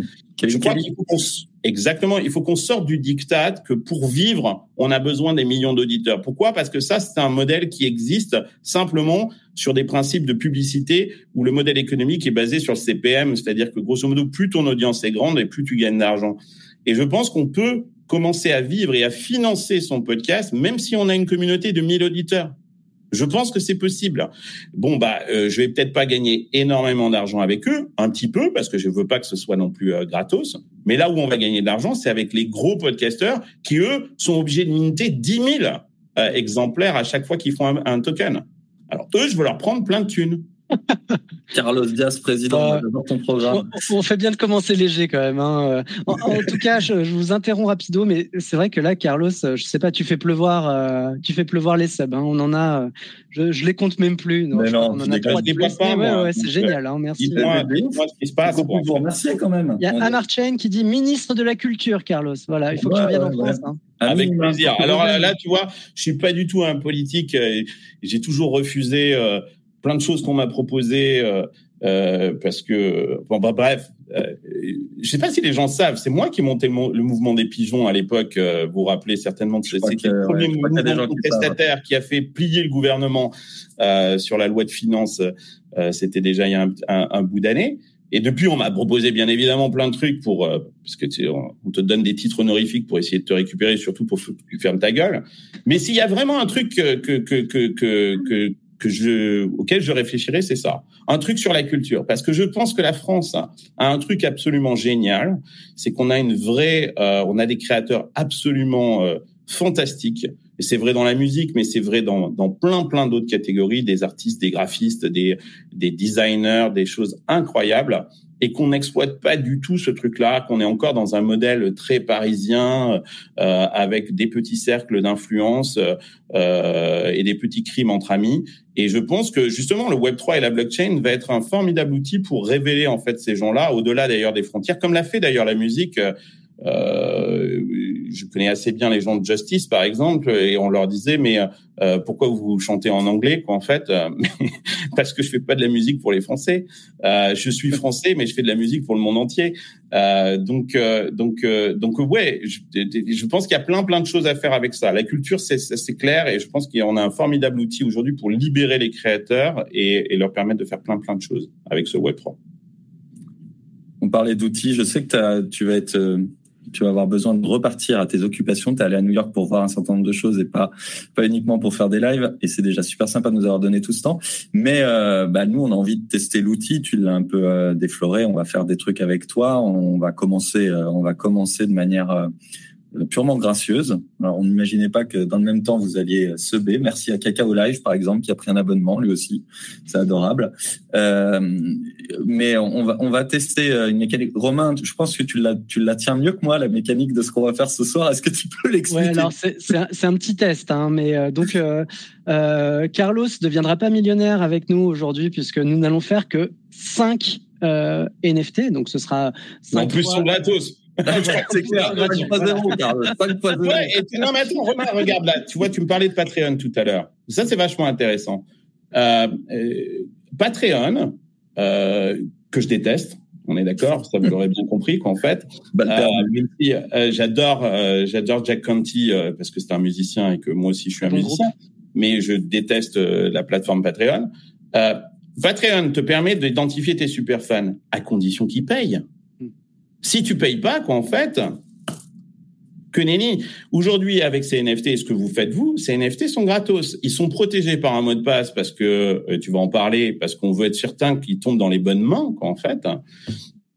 je crois qu'il faut qu'on, exactement, il faut qu'on sorte du diktat que pour vivre, on a besoin des millions d'auditeurs. Pourquoi? Parce que ça, c'est un modèle qui existe simplement sur des principes de publicité où le modèle économique est basé sur le CPM, c'est-à-dire que grosso modo, plus ton audience est grande et plus tu gagnes d'argent. Et je pense qu'on peut commencer à vivre et à financer son podcast, même si on a une communauté de 1000 auditeurs. Je pense que c'est possible. Bon bah, euh, je vais peut-être pas gagner énormément d'argent avec eux, un petit peu parce que je veux pas que ce soit non plus euh, gratos. Mais là où on va gagner de l'argent, c'est avec les gros podcasteurs qui eux sont obligés de minter 10 000 euh, exemplaires à chaque fois qu'ils font un, un, token. Alors eux, je veux leur prendre plein de thunes. Carlos Diaz, président de ton programme. On, fait bien de commencer léger quand même. Hein. En, tout cas, je, vous interromps rapido, mais c'est vrai que là, Carlos, je sais pas, tu fais pleuvoir, euh, tu fais pleuvoir les subs. Hein. On en a, je, je les compte même plus. Non, mais non, on en a trois ouais, ouais, c'est génial. Hein, merci. Moi, ce qui se passe. Vous remercier quand même. Il y a Anne Chain qui dit ministre de la culture, Carlos. Voilà, il faut que tu reviennes en France. Hein. Avec plaisir. Alors là, tu vois, je suis pas du tout un politique. J'ai toujours refusé. Euh, plein de choses qu'on m'a proposées, euh, Euh, parce que bon bah bref, euh, je sais pas si les gens savent, c'est moi qui ai monté le, mouvement des pigeons à l'époque. Euh, vous vous rappelez certainement, c'est le premier mouvement contestataire qui a fait plier le gouvernement euh, sur la loi de finances. Euh, C'était déjà il y a un, un, un bout d'année. Et depuis, on m'a proposé bien évidemment plein de trucs pour parce que tu sais, on te donne des titres honorifiques pour essayer de te récupérer, surtout pour que tu fermes ta gueule. Mais s'il y a vraiment un truc que que que que, que que je, auquel je réfléchirais, c'est ça. Un truc sur la culture. Parce que je pense que la France a un truc absolument génial. C'est qu'on a une vraie, euh, on a des créateurs absolument euh, fantastiques. Et c'est vrai dans la musique, mais c'est vrai dans, dans plein, plein d'autres catégories, des artistes, des graphistes, des, des designers, des choses incroyables et qu'on n'exploite pas du tout ce truc-là, qu'on est encore dans un modèle très parisien euh, avec des petits cercles d'influence euh, et des petits crimes entre amis. Et je pense que justement le Web 3 et la blockchain va être un formidable outil pour révéler en fait ces gens-là au-delà d'ailleurs des frontières, comme l'a fait d'ailleurs la musique. Euh, je connais assez bien les gens de Justice, par exemple, et on leur disait, mais euh, pourquoi vous chantez en anglais, quoi, en fait? Euh, Parce que je fais pas de la musique pour les Français. Euh, je suis français, mais je fais de la musique pour le monde entier. Euh, donc, donc, donc, ouais, je, pense qu'il y a plein, plein de choses à faire avec ça. La culture, c'est, c'est clair, et je pense qu'on a un formidable outil aujourd'hui pour libérer les créateurs et, et leur permettre de faire plein, plein de choses avec ce Web 3. On parlait d'outils. Je sais que tu vas être tu vas avoir besoin de repartir à tes occupations. Tu es allé à New York pour voir un certain nombre de choses et pas pas uniquement pour faire des lives. Et c'est déjà super sympa de nous avoir donné tout ce temps. Mais euh, bah, nous, on a envie de tester l'outil. Tu l'as un peu euh, défloré. On va faire des trucs avec toi. On va commencer, euh, on va commencer de manière euh, purement gracieuse. Alors, on n'imaginait pas que dans le même temps, vous alliez se b. Merci à Cacao Live, par exemple, qui a pris un abonnement, lui aussi. C'est adorable. Euh, mais on va, on va tester euh, une mécanique. Romain, je pense que tu la, tu la tiens mieux que moi, la mécanique de ce qu'on va faire ce soir. Est-ce que tu peux l'expliquer? Ouais, alors c'est, c'est, un, c'est un, petit test, hein, mais euh, donc euh, euh, Carlos deviendra pas millionnaire avec nous aujourd'hui puisque nous n'allons faire que 5 NFT. Donc ce sera. En plus, sur gratos c'est clair. 5 fois 0, Carl. 5 fois 0. Ouais, et non, mais attends, Romain, regarde là. Tu vois, tu me parlais de Patreon tout à l'heure. Ça, c'est vachement intéressant. Euh, euh, Patreon, euh, que je déteste. On est d'accord, ça vous l'aurez bien compris qu'en fait, euh, euh, j'adore, euh, j'adore Jack Conti parce que c'est un musicien et que moi aussi je suis un musicien, mais je déteste la plateforme Patreon. Patreon te permet d'identifier tes super fans à condition qu'ils payent. Si tu payes pas, quoi, en fait, que nenni. Aujourd'hui, avec ces NFT, ce que vous faites vous, ces NFT sont gratos. Ils sont protégés par un mot de passe parce que euh, tu vas en parler, parce qu'on veut être certain qu'ils tombent dans les bonnes mains, quoi, en fait.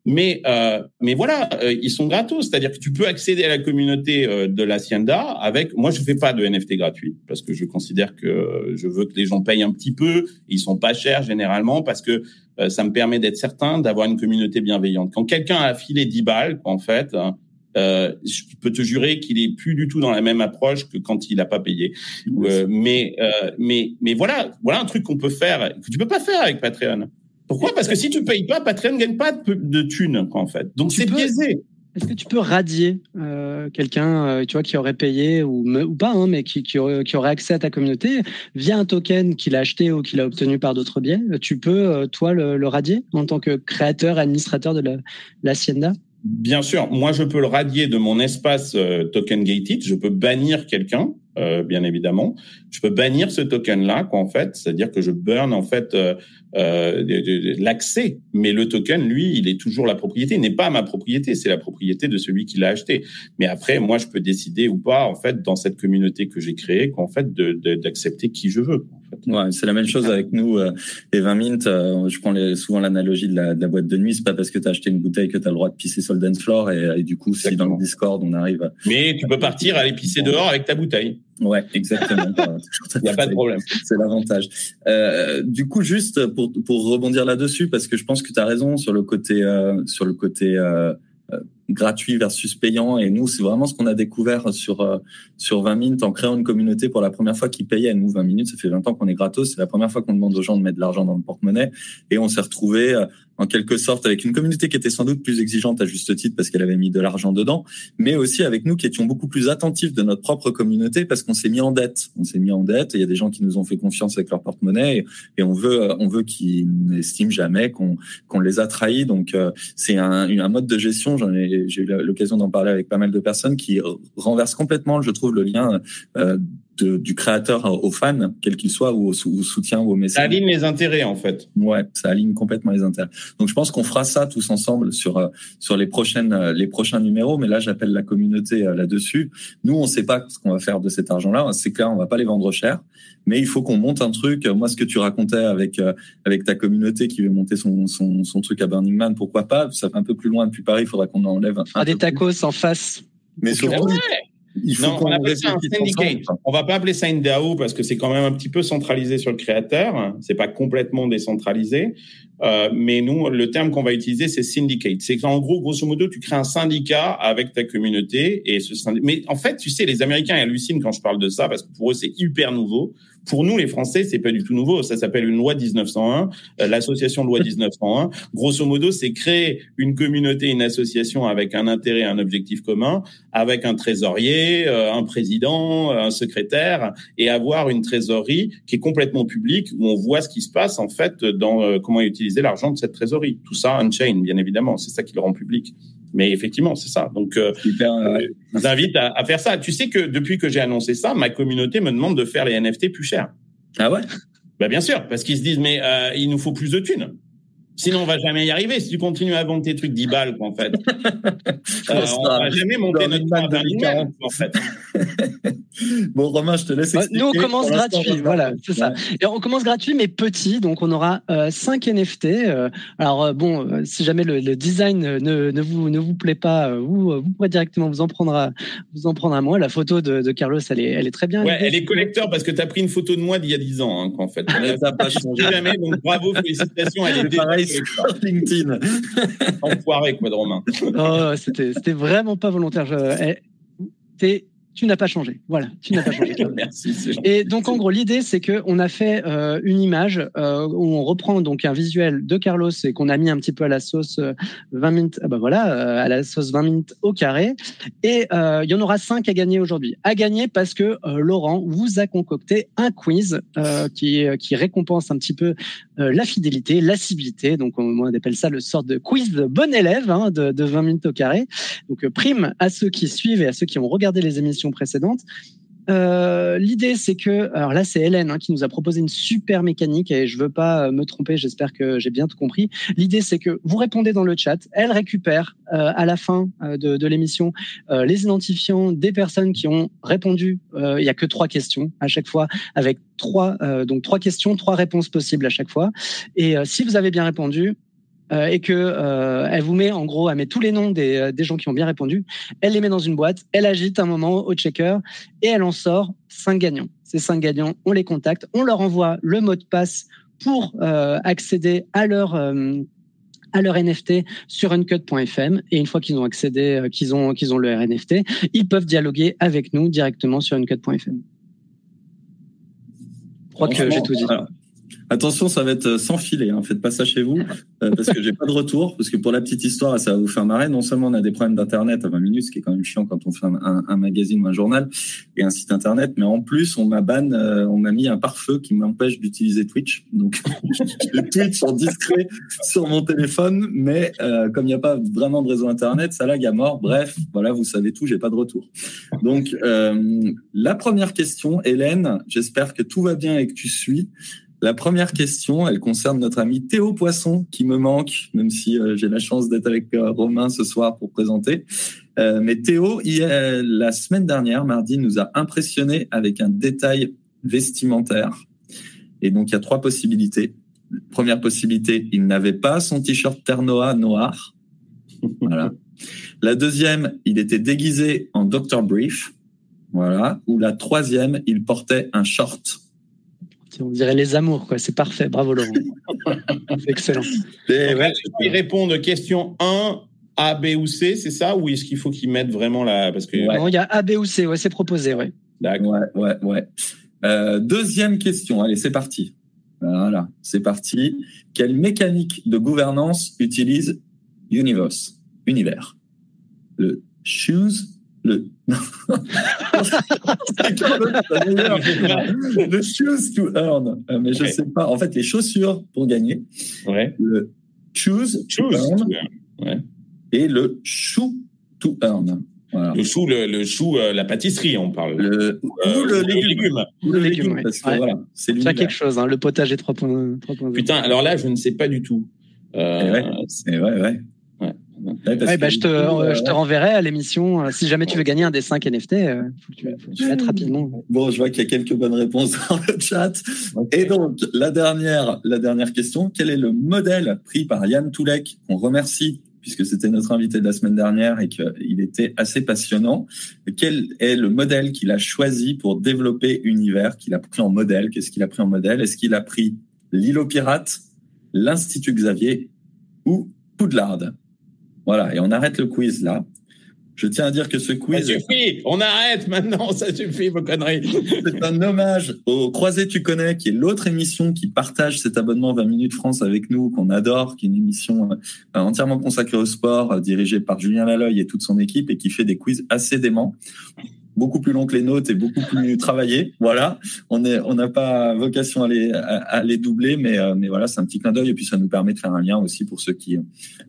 Mais euh, mais voilà, euh, ils sont gratos, c'est-à-dire que tu peux accéder à la communauté euh, de l'Hacienda avec. Moi, je fais pas de NFT gratuit parce que je considère que je veux que les gens payent un petit peu. Ils sont pas chers généralement parce que euh, ça me permet d'être certain d'avoir une communauté bienveillante. Quand quelqu'un a filé 10 balles, en fait, euh, je peux te jurer qu'il est plus du tout dans la même approche que quand il n'a pas payé. Euh, mais euh, mais mais voilà, voilà un truc qu'on peut faire que tu peux pas faire avec Patreon. Pourquoi? Parce que si tu payes pas, Patreon gagne pas de, de thunes en fait. Donc c'est biaisé. Est-ce que tu peux radier euh, quelqu'un, euh, tu vois, qui aurait payé ou, ou pas, hein, mais qui, qui, aurait, qui, aurait, accès à ta communauté via un token qu'il a acheté ou qu'il a obtenu par d'autres biais? Tu peux, euh, toi, le, le, radier en tant que créateur, administrateur de l'Hacienda Bien sûr, moi je peux le radier de mon espace euh, token gated. Je peux bannir quelqu'un, euh, bien évidemment. Je peux bannir ce token-là, quoi, en fait, c'est-à-dire que je burn en fait euh, euh l'accès. Mais le token, lui, il est toujours la propriété. Il n'est pas ma propriété, c'est la propriété de celui qui l'a acheté. Mais après, moi, je peux décider ou pas, en fait, dans cette communauté que j'ai créée, qu'en fait, d'accepter qui je veux. Ouais, c'est la même chose avec nous, euh, les 20 mint. Euh, je prends les, souvent l'analogie de la, de la, boîte de nuit. C'est pas parce que tu as acheté une bouteille que tu as le droit de pisser sur le dance floor. Et, et du coup, si dans le Discord, on arrive. Mais tu peux partir aller pisser dehors avec ta bouteille. Ouais, exactement. Il n'y a pas de problème. C'est l'avantage. Euh, du coup, juste pour, pour rebondir là-dessus, parce que je pense que tu as raison sur le côté, euh, sur le côté gratuit versus payant. Et nous, c'est vraiment ce qu'on a découvert sur euh, sur 20 minutes en créant une communauté pour la première fois qui payait. Nous, 20 minutes, ça fait 20 ans qu'on est gratos. C'est la première fois qu'on demande aux gens de mettre de l'argent dans le porte-monnaie. Et on s'est retrouvé en quelque sorte avec une communauté qui était sans doute plus exigeante à juste titre parce qu'elle avait mis de l'argent dedans, mais aussi avec nous qui étions beaucoup plus attentifs de notre propre communauté parce qu'on s'est mis en dette. On s'est mis en dette. Il y a des gens qui nous ont fait confiance avec leur porte-monnaie et, on veut, on veut qu'ils n'estiment jamais qu'on qu'on les a trahis. Donc euh, c'est un, un mode de gestion. J'en ai, j'ai eu l'occasion d'en parler avec pas mal de personnes qui renversent complètement, je trouve, le lien euh, de, du créateur aux fans, quel qu'il soit, ou au, soutien ou au message. Ça aligne les intérêts, en fait. Ouais, ça aligne complètement les intérêts. Donc, je pense qu'on fera ça tous ensemble sur euh, sur les prochaines euh, les prochains numéros. Mais là, j'appelle la communauté euh, là-dessus. Nous, on sait pas ce qu'on va faire de cet argent-là. C'est clair, on va pas les vendre cher. Mais il faut qu'on monte un truc. Moi, ce que tu racontais avec avec ta communauté qui veut monter son son, son truc à Burning Man, pourquoi pas? Ça fait un peu plus loin depuis Paris. Il faudra qu'on enlève un, un des tacos en face. Mais surtout, il faut non, on appelle ça un syndicate. On va pas appeler ça une DAO parce que c'est quand même un petit peu centralisé sur le créateur. C'est pas complètement décentralisé. Euh, mais nous, le terme qu'on va utiliser, c'est syndicate. C'est qu'en gros, grosso modo, tu crées un syndicat avec ta communauté et ce syndicat. Mais en fait, tu sais, les Américains hallucinent quand je parle de ça parce que pour eux, c'est hyper nouveau. Pour nous, les Français, c'est pas du tout nouveau. Ça s'appelle une loi 1901, euh, l'association loi 1901. Grosso modo, c'est créer une communauté, une association avec un intérêt, un objectif commun, avec un trésorier, euh, un président, un secrétaire, et avoir une trésorerie qui est complètement publique où on voit ce qui se passe en fait dans euh, comment utiliser l'argent de cette trésorerie. Tout ça on-chain, bien évidemment. C'est ça qui le rend public. Mais effectivement, c'est ça. Donc, euh, je vous invite à, à, faire ça. Tu sais que depuis que j'ai annoncé ça, ma communauté me demande de faire les NFT plus chers. Ah ouais? Bah bien sûr, parce qu'ils se disent mais euh, il nous faut plus de thunes. Sinon, on va jamais y arriver si tu continues à vendre tes trucs 10 balles, en fait. euh, on va jamais monter notre part d'un en fait. bon, Romain, je te laisse expliquer. Nous, on commence gratuit, voilà, c'est ça. Et on commence gratuit, mais petit, donc on aura euh, 5 NFT. Euh, alors, euh, bon, euh, si jamais le, le design ne, ne, vous, ne vous plaît pas, vous, vous pourrez directement vous en prendre à, vous en prendre à moi. La photo de, de Carlos, elle est, elle est très bien. Ouais, elle est collector parce que tu as pris une photo de moi d'il y a 10 ans, hein, en fait. Elle pas changé. jamais, donc bravo, félicitations. Elle est pareil sur LinkedIn. Enfoiré, quoi, de Romain. Oh, c'était, c'était vraiment pas volontaire. Je, eh, tu n'as pas changé. Voilà, tu n'as pas changé. Merci. Et donc en gros, l'idée c'est que on a fait euh, une image euh, où on reprend donc un visuel de Carlos et qu'on a mis un petit peu à la sauce 20 euh, minutes. Ah bah voilà, à la sauce 20 minutes au carré. Et euh, il y en aura cinq à gagner aujourd'hui. À gagner parce que Laurent vous a concocté un quiz qui qui récompense un petit peu la fidélité, l'assiduité. Donc on, on, appelle ça le sort de quiz de bon élève hein, de, de 20 minutes au carré. Donc prime à ceux qui suivent et à ceux qui ont regardé les émissions précédentes. Euh, L'idée, c'est que, alors là, c'est Hélène hein, qui nous a proposé une super mécanique et je veux pas me tromper. J'espère que j'ai bien tout compris. L'idée, c'est que vous répondez dans le chat. Elle récupère euh, à la fin euh, de, l'émission euh, les identifiants des personnes qui ont répondu. Euh, il y a que trois questions à chaque fois, avec trois donc trois questions, trois réponses possibles à chaque fois. Et si vous avez bien répondu, euh, et que euh, elle vous met en gros, elle met tous les noms des, euh, des gens qui ont bien répondu, elle les met dans une boîte, elle agite un moment au checker et elle en sort cinq gagnants. Ces cinq gagnants, on les contacte, on leur envoie le mot de passe pour euh, accéder à leur à leur NFT sur uncut.fm et une fois qu'ils ont accédé, qu'ils ont qu'ils ont le NFT, ils peuvent dialoguer avec nous directement sur uncut.fm. Je crois que j'ai tout dit. Alors, Attention, ça va être sans filet. Hein. Faites pas ça chez vous euh, parce que j'ai pas de retour. Parce que pour la petite histoire, ça va vous faire marrer. Non seulement on a des problèmes d'internet à 20 minutes, ce qui est quand même chiant quand on fait un, magazine ou un journal et un site internet, mais en plus on m'a ban, euh, on m'a mis un pare-feu qui m'empêche d'utiliser Twitch. Donc les tweets sont discrets sur mon téléphone, mais euh, comme il n'y a pas vraiment de réseau internet, ça lag à mort. Bref, voilà, vous savez tout, j'ai pas de retour. Donc euh, la première question, Hélène, j'espère que tout va bien et que tu suis. La première question, elle concerne notre ami Théo Poisson, qui me manque, même si euh, j'ai la chance d'être avec euh, Romain ce soir pour présenter. Euh, mais Théo, il, la semaine dernière, mardi, nous a impressionné avec un détail vestimentaire. Et donc, il y a trois possibilités. Première possibilité, il n'avait pas son t-shirt Ternoa noir. Voilà. La deuxième, il était déguisé en Dr. Brief. Voilà. Ou la troisième, il portait un short on dirait les amours, quoi. C'est parfait. Bravo, Laurent. excellent. Et ouais, il répond de question 1, A, B ou C, c'est ça? Ou est-ce qu'il faut qu'ils mettent vraiment la. Parce que... Ouais. Non, il y a A, B ou C, ouais, c'est proposé, ouais. D'accord. Ouais, ouais, ouais. Euh, deuxième question. Allez, c'est parti. Voilà, c'est parti. Quelle mécanique de gouvernance utilise Universe? Univers. Le choose le le choose to earn, Euh, mais je Ouais. sais pas. En fait, les chaussures pour gagner. Ouais. Le choose, to Choose. earn Ouais. et le shoe to earn. Voilà. Le chou, le, le chou, euh, la pâtisserie, on parle. Le, Euh, ou le légume. Ou le Le légume, parce que Ouais. voilà, c'est quelque chose, hein, le potager 3.0. 3.0. Putain, alors là, je ne sais pas du tout. Euh, ouais. C'est ouais, ouais. Ouais. Ouais, bah, je, te, euh, je te renverrai à l'émission. euh, Si jamais tu veux gagner un des 5 NFT, euh, faut que tu, faut que tu mettes rapidement. Bon, je vois qu'il y a quelques bonnes réponses dans le chat. Et donc, la dernière, la dernière question, quel est le modèle pris par Yann Toulek, qu'on remercie, puisque c'était notre invité de la semaine dernière et qu'il était assez passionnant. Quel est le modèle qu'il a choisi pour développer Univers, qu'il a pris en modèle? Qu'est-ce qu'il a pris en modèle? Est-ce qu'il a pris l'îlot pirate, l'Institut Xavier ou Poudlard? Voilà, et on arrête le quiz là. Je tiens à dire que ce Ça quiz suffit, on arrête maintenant, ça suffit vos conneries. c'est un hommage au Croisé Tu connais, qui est l'autre émission qui partage cet abonnement 20 minutes France avec nous, qu'on adore, qui est une émission euh, entièrement consacrée au sport, euh, dirigée par Julien Laloy et toute son équipe, et qui fait des quiz assez déments. Beaucoup plus longs que les nôtres et beaucoup plus travaillés. Voilà. On est, on n'a pas vocation à les, à, à les doubler, mais, euh, mais voilà, c'est un petit clin d'œil et puis ça nous permet de faire un lien aussi pour ceux qui,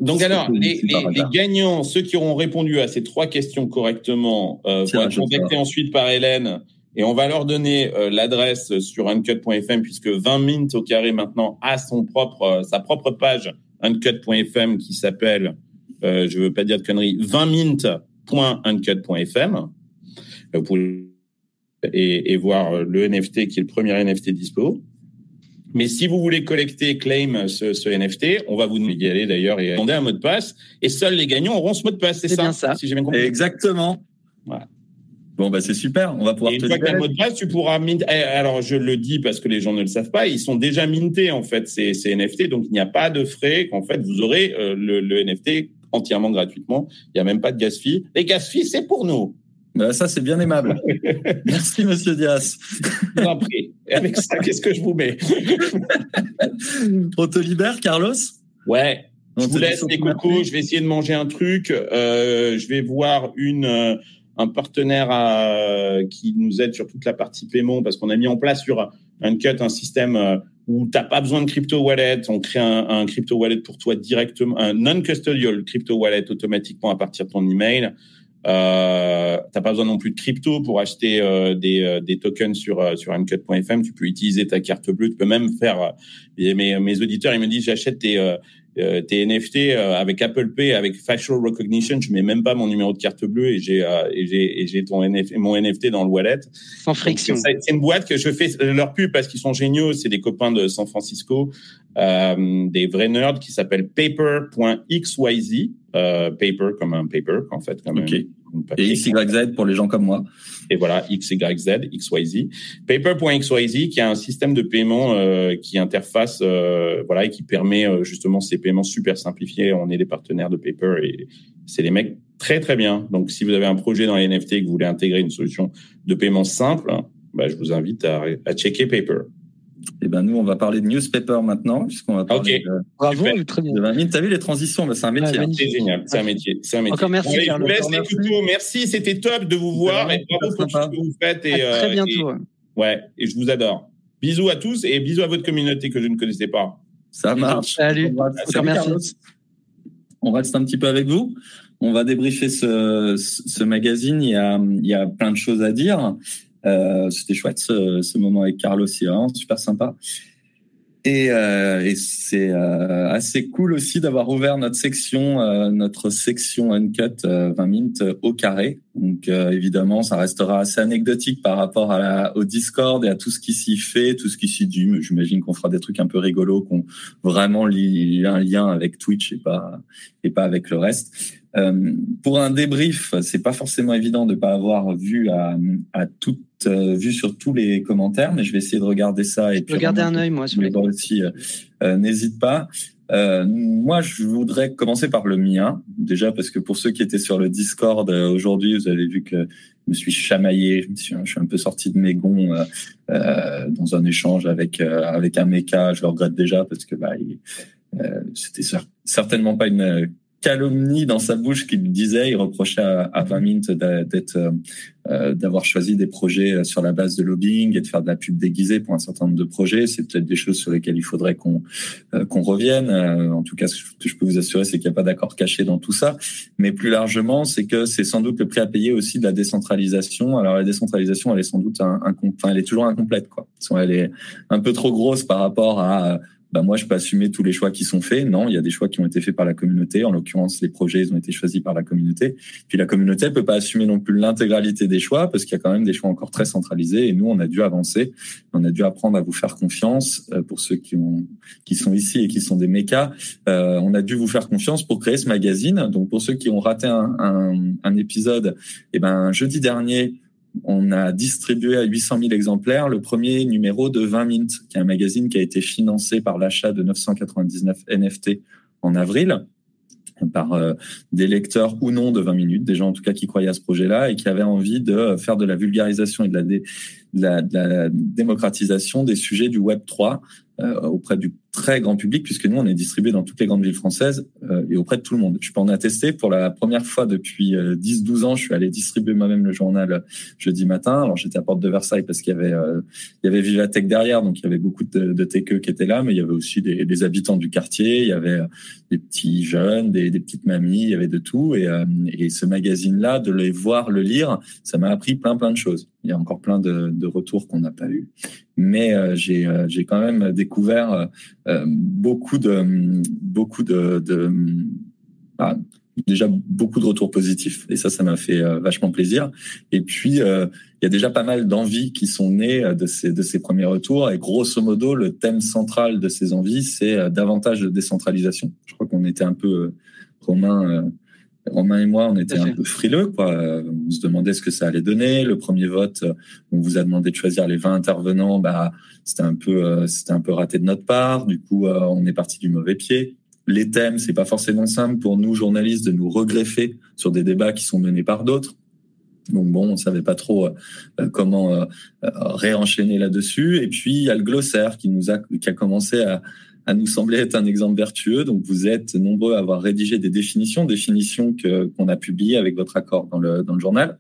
Donc C'est alors, les, les- les gagnants, ceux qui auront répondu à ces trois questions correctement, euh, vont être contactés ensuite par Hélène et on va leur donner euh, l'adresse sur uncut.fm puisque 20 minutes au carré maintenant a son propre, euh, sa propre page uncut.fm qui s'appelle, euh, je veux pas dire de conneries, 20mint.uncut.fm. Euh, Vous pouvez et, et voir euh, le NFT qui est le premier NFT dispo. Mais si vous voulez collecter, claim ce, ce NFT, on va vous y aller d'ailleurs et demander un mot de passe. Et seuls les gagnants auront ce mot de passe. C'est ça, bien ça. Si j'ai bien compris. Exactement. Voilà. Bon, bah, c'est super. On va pouvoir Et une te fois que tu as le mot de passe, tu pourras mint. eh, Alors, je le dis parce que les gens ne le savent pas, ils sont déjà mintés, en fait, ces, ces NFT. Donc, il n'y a pas de frais. Qu'en fait, vous aurez euh, le, le NFT entièrement gratuitement. Il n'y a même pas de gas fee. Les gas fees, c'est pour nous. Bah, ça, c'est bien aimable. Merci, monsieur Dias. Et avec ça, qu'est-ce que je vous mets? On te libère, Carlos? Ouais. On Je vous laisse les cocos. Je vais essayer de manger un truc. Euh, je vais voir une euh, un partenaire à- qui nous aide sur toute la partie paiement parce qu'on a mis en place sur Uncut un système euh, où t'as pas besoin de crypto wallet. On crée un, un crypto wallet pour toi directement, un non-custodial crypto wallet automatiquement à partir de ton email. Euh, t'as pas besoin non plus de crypto pour acheter euh, des, euh, des tokens sur euh, sur uncut.fm. Tu peux utiliser ta carte bleue. Tu peux même faire. mes mes auditeurs ils me disent j'achète tes euh, euh, tes NFT euh, avec Apple Pay, avec facial recognition, je mets même pas mon numéro de carte bleue et j'ai euh, et j'ai et j'ai ton NFT, mon NFT dans le wallet. Sans friction. C'est une boîte que je fais leur pub parce qu'ils sont géniaux. C'est des copains de San Francisco, euh, des vrais nerds qui s'appellent paper.xyz, euh, paper comme un paper en fait, comme Ok. un- un Et. XYZ pour les gens comme moi. Et voilà, XYZ, XYZ. Paper.xyz, qui a un système de paiement euh, qui interface, euh, voilà, et qui permet euh, justement ces paiements super simplifiés. On est des partenaires de Paper et c'est des mecs très très bien. Donc, si vous avez un projet dans les NFT et que vous voulez intégrer une solution de paiement simple, bah, je vous invite à, à checker Paper. Et ben nous, on va parler de newspaper maintenant, puisqu'on va parler Ok. de, Bravo, Super. très bien. de 20 minutes. T'as vu les transitions? Bah, C'est un métier. Hein. C'est génial, c'est un métier, c'est un métier. Encore merci, Allez, je Carlo. vous laisse les merci. couteaux. Merci, c'était top de vous voir et bravo pour tout ce que vous faites. Et, À euh, très et- bientôt. ouais, et je vous adore. Bisous à tous et bisous à votre communauté que je ne connaissais pas. Ça marche. Salut. On va- Encore Salut, merci. Carlos. On reste un petit peu avec vous. On va débriefer ce, ce magazine. Il y, a, il y a plein de choses à dire. Euh, C'était chouette ce, moment avec Carlos. C'est vraiment super sympa. Et, euh, c'est euh, assez cool aussi d'avoir ouvert notre section, notre section uncut euh, 20 minutes au carré. Donc évidemment, ça restera assez anecdotique par rapport au Discord et à tout ce qui s'y fait, tout ce qui s'y dit. J'imagine qu'on fera des trucs un peu rigolos, qu'on vraiment li- un lien avec Twitch et pas et pas avec le reste. Euh, pour un débrief, c'est pas forcément évident de pas avoir vu à, à toute euh, vu sur tous les commentaires, mais je vais essayer de regarder ça et Je peux garder un œil, moi, sur les aussi, euh, euh, n'hésite pas. Moi, je voudrais commencer par le mien, déjà parce que pour ceux qui étaient sur le Discord aujourd'hui, vous avez vu que me suis chamaillé, je, me suis, je suis un peu sorti de mes gonds dans un échange avec avec un méca. Je le regrette déjà parce que bah, c'était certainement pas une calomnie dans sa bouche qu'il disait. Il reprochait à, à 20 Mint d'être, euh, euh, d'avoir choisi des projets euh, sur la base de lobbying et de faire de la pub déguisée pour un certain nombre de projets. C'est peut-être des choses sur lesquelles il faudrait qu'on qu'on revienne. en tout cas, ce que je peux vous assurer, c'est qu'il n'y a pas d'accord caché dans tout ça. Mais plus largement, c'est que c'est sans doute le prix à payer aussi de la décentralisation. Alors la décentralisation, elle est sans doute un enfin, elle est toujours incomplète, quoi. Elle est un peu trop grosse par rapport à bah moi je peux assumer tous les choix qui sont faits. Non, il y a des choix qui ont été faits par la communauté. En l'occurrence, les projets ils ont été choisis par la communauté. Puis la communauté elle peut pas assumer non plus l'intégralité des choix parce qu'il y a quand même des choix encore très centralisés. Et nous, on a dû avancer. On a dû apprendre à vous faire confiance euh, pour ceux qui ont qui sont ici et qui sont des mécas. Euh, on a dû vous faire confiance pour créer ce magazine. Donc pour ceux qui ont raté un, un, un épisode, eh ben jeudi dernier on a distribué à 800 000 exemplaires. Le premier numéro de 20 Mint, qui est un magazine qui a été financé par l'achat de 999 NFT en avril par euh, des lecteurs ou non de 20 minutes, des gens en tout cas qui croyaient à ce projet-là et qui avaient envie de faire de la vulgarisation et de la, de la démocratisation des sujets du Web 3 euh, auprès du très grand public, puisque nous, on est distribué dans toutes les grandes villes françaises euh, et auprès de tout le monde. Je peux en attester. Pour la première fois depuis 10-12 euh, ans, je suis allé distribuer moi-même le journal jeudi matin. Alors, j'étais à Porte de Versailles parce qu'il y avait il y avait Vivatech derrière, donc il y avait beaucoup de, de techeux qui étaient là, mais il y avait aussi des, des, habitants du quartier, il y avait des petits jeunes, des, des petites mamies, il y avait de tout. Et, et ce magazine-là, de les voir, le lire, ça m'a appris plein plein de choses. Il y a encore plein de, de retours qu'on n'a pas eu mais euh, j'ai euh, j'ai quand même découvert euh, beaucoup de beaucoup de, de bah, déjà beaucoup de retours positifs. Et ça ça m'a fait vachement plaisir. Et puis il y a déjà pas mal d'envies qui sont nées de ces de ces premiers retours. Et grosso modo le thème central de ces envies c'est davantage de décentralisation. Je crois qu'on était un peu Romain Romain et moi, on était un peu frileux, quoi. On se demandait ce que ça allait donner. Le premier vote, on vous a demandé de choisir les 20 intervenants, bah, c'était un peu, euh, c'était un peu raté de notre part. Du coup, euh, on est parti du mauvais pied. Les thèmes, c'est pas forcément simple pour nous journalistes de nous regreffer sur des débats qui sont menés par d'autres. Donc bon, on savait pas trop euh, comment réenchaîner là-dessus. Et puis il y a le glossaire qui nous a, qui a commencé à, à nous sembler être un exemple vertueux. Donc, vous êtes nombreux à avoir rédigé des définitions, définitions que qu'on a publiées avec votre accord dans le dans le journal.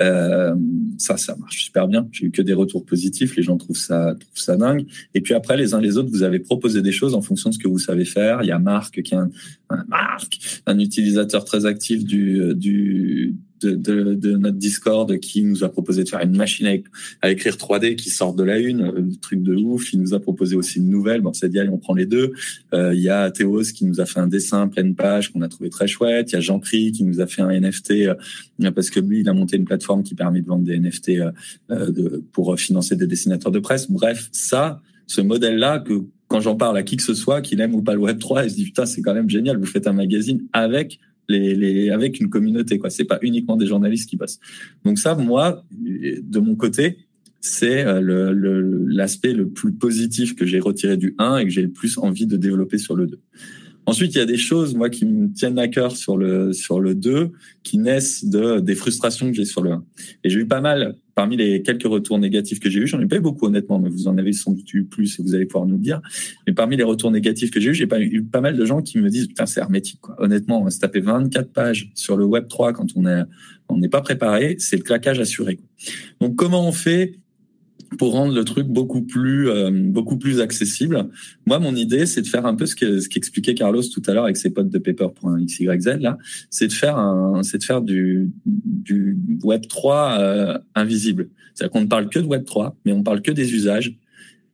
Euh, ça, ça marche super bien. J'ai eu que des retours positifs. Les gens trouvent ça trouvent ça dingue. Et puis après, les uns les autres, vous avez proposé des choses en fonction de ce que vous savez faire. Il y a Marc qui est un, un Marc, un utilisateur très actif du du de, de, de, notre Discord qui nous a proposé de faire une machine à, écrire 3D qui sort de la une, euh, truc de ouf. Il nous a proposé aussi une nouvelle. Bon, c'est dit, on prend les deux. Euh, il y a Théos qui nous a fait un dessin pleine page qu'on a trouvé très chouette. Il y a Jean-Pri qui nous a fait un NFT euh, parce que lui, il a monté une plateforme qui permet de vendre des NFT euh, de, pour financer des dessinateurs de presse. Bref, ça, ce modèle-là que quand j'en parle à qui que ce soit, qu'il aime ou pas le Web 3, il se dit putain, c'est quand même génial. Vous faites un magazine avec avec une communauté. quoi. C'est pas uniquement des journalistes qui bossent. Donc ça, moi, de mon côté, c'est euh, l'aspect le, le, plus positif que j'ai retiré du 1 et que j'ai le plus envie de développer sur le 2. Ensuite, il y a des choses, moi, qui me tiennent à cœur sur le, sur le 2, qui naissent de, des frustrations que j'ai sur le 1. Et j'ai eu pas mal, parmi les quelques retours négatifs que j'ai eu, j'en ai pas eu beaucoup, honnêtement, mais vous en avez sans doute eu plus et vous allez pouvoir nous le dire. Mais parmi les retours négatifs que j'ai eu, j'ai pas eu pas mal de gens qui me disent, putain, c'est hermétique, quoi. Honnêtement, on se taper 24 pages sur le Web 3 quand on est, on n'est pas préparé, c'est le claquage assuré. Donc, comment on fait pour rendre le truc beaucoup plus euh, beaucoup plus accessible. Moi, mon idée, c'est de faire un peu ce que ce qu'expliquait Carlos tout à l'heure avec ses potes de paper.xyz là, c'est de faire un c'est de faire du du web 3 euh, invisible. C'est-à-dire qu'on ne parle que de web 3, mais on parle que des usages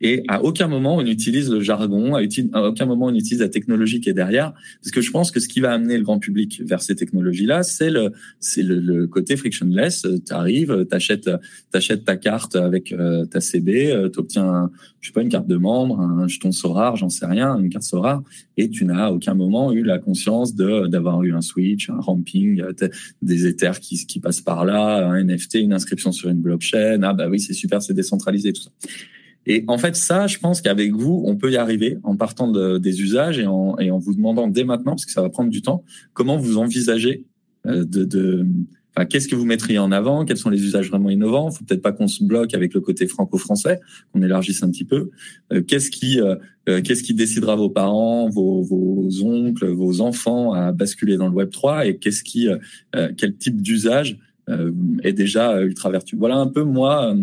et à aucun moment on utilise le jargon, à, aucun moment on utilise la technologie qui est derrière, parce que je pense que ce qui va amener le grand public vers ces technologies-là, c'est le c'est le, côté frictionless. Tu arrives, t'achètes t'achètes ta carte avec euh, ta CB, euh, tu obtiens je sais pas une carte de membre, un jeton Sorar, j'en sais rien, une carte Sorar, et tu n'as à aucun moment eu la conscience de d'avoir eu un switch, un ramping, euh, des Ethers qui qui passent par là, un NFT, une inscription sur une blockchain. Ah bah oui, c'est super, c'est décentralisé tout ça. Et en fait, ça, je pense qu'avec vous, on peut y arriver en partant de, des usages et en, et en vous demandant dès maintenant, parce que ça va prendre du temps, comment vous envisagez euh, de, de Enfin, qu'est-ce que vous mettriez en avant Quels sont les usages vraiment innovants Faut peut-être pas qu'on se bloque avec le côté franco-français, qu'on élargisse un petit peu. Euh, qu'est-ce qui, euh, qu'est-ce qui décidera vos parents, vos, vos, oncles, vos enfants à basculer dans le Web 3 et qu'est-ce qui, quel type d'usage est déjà ultra vertueux. Voilà un peu moi,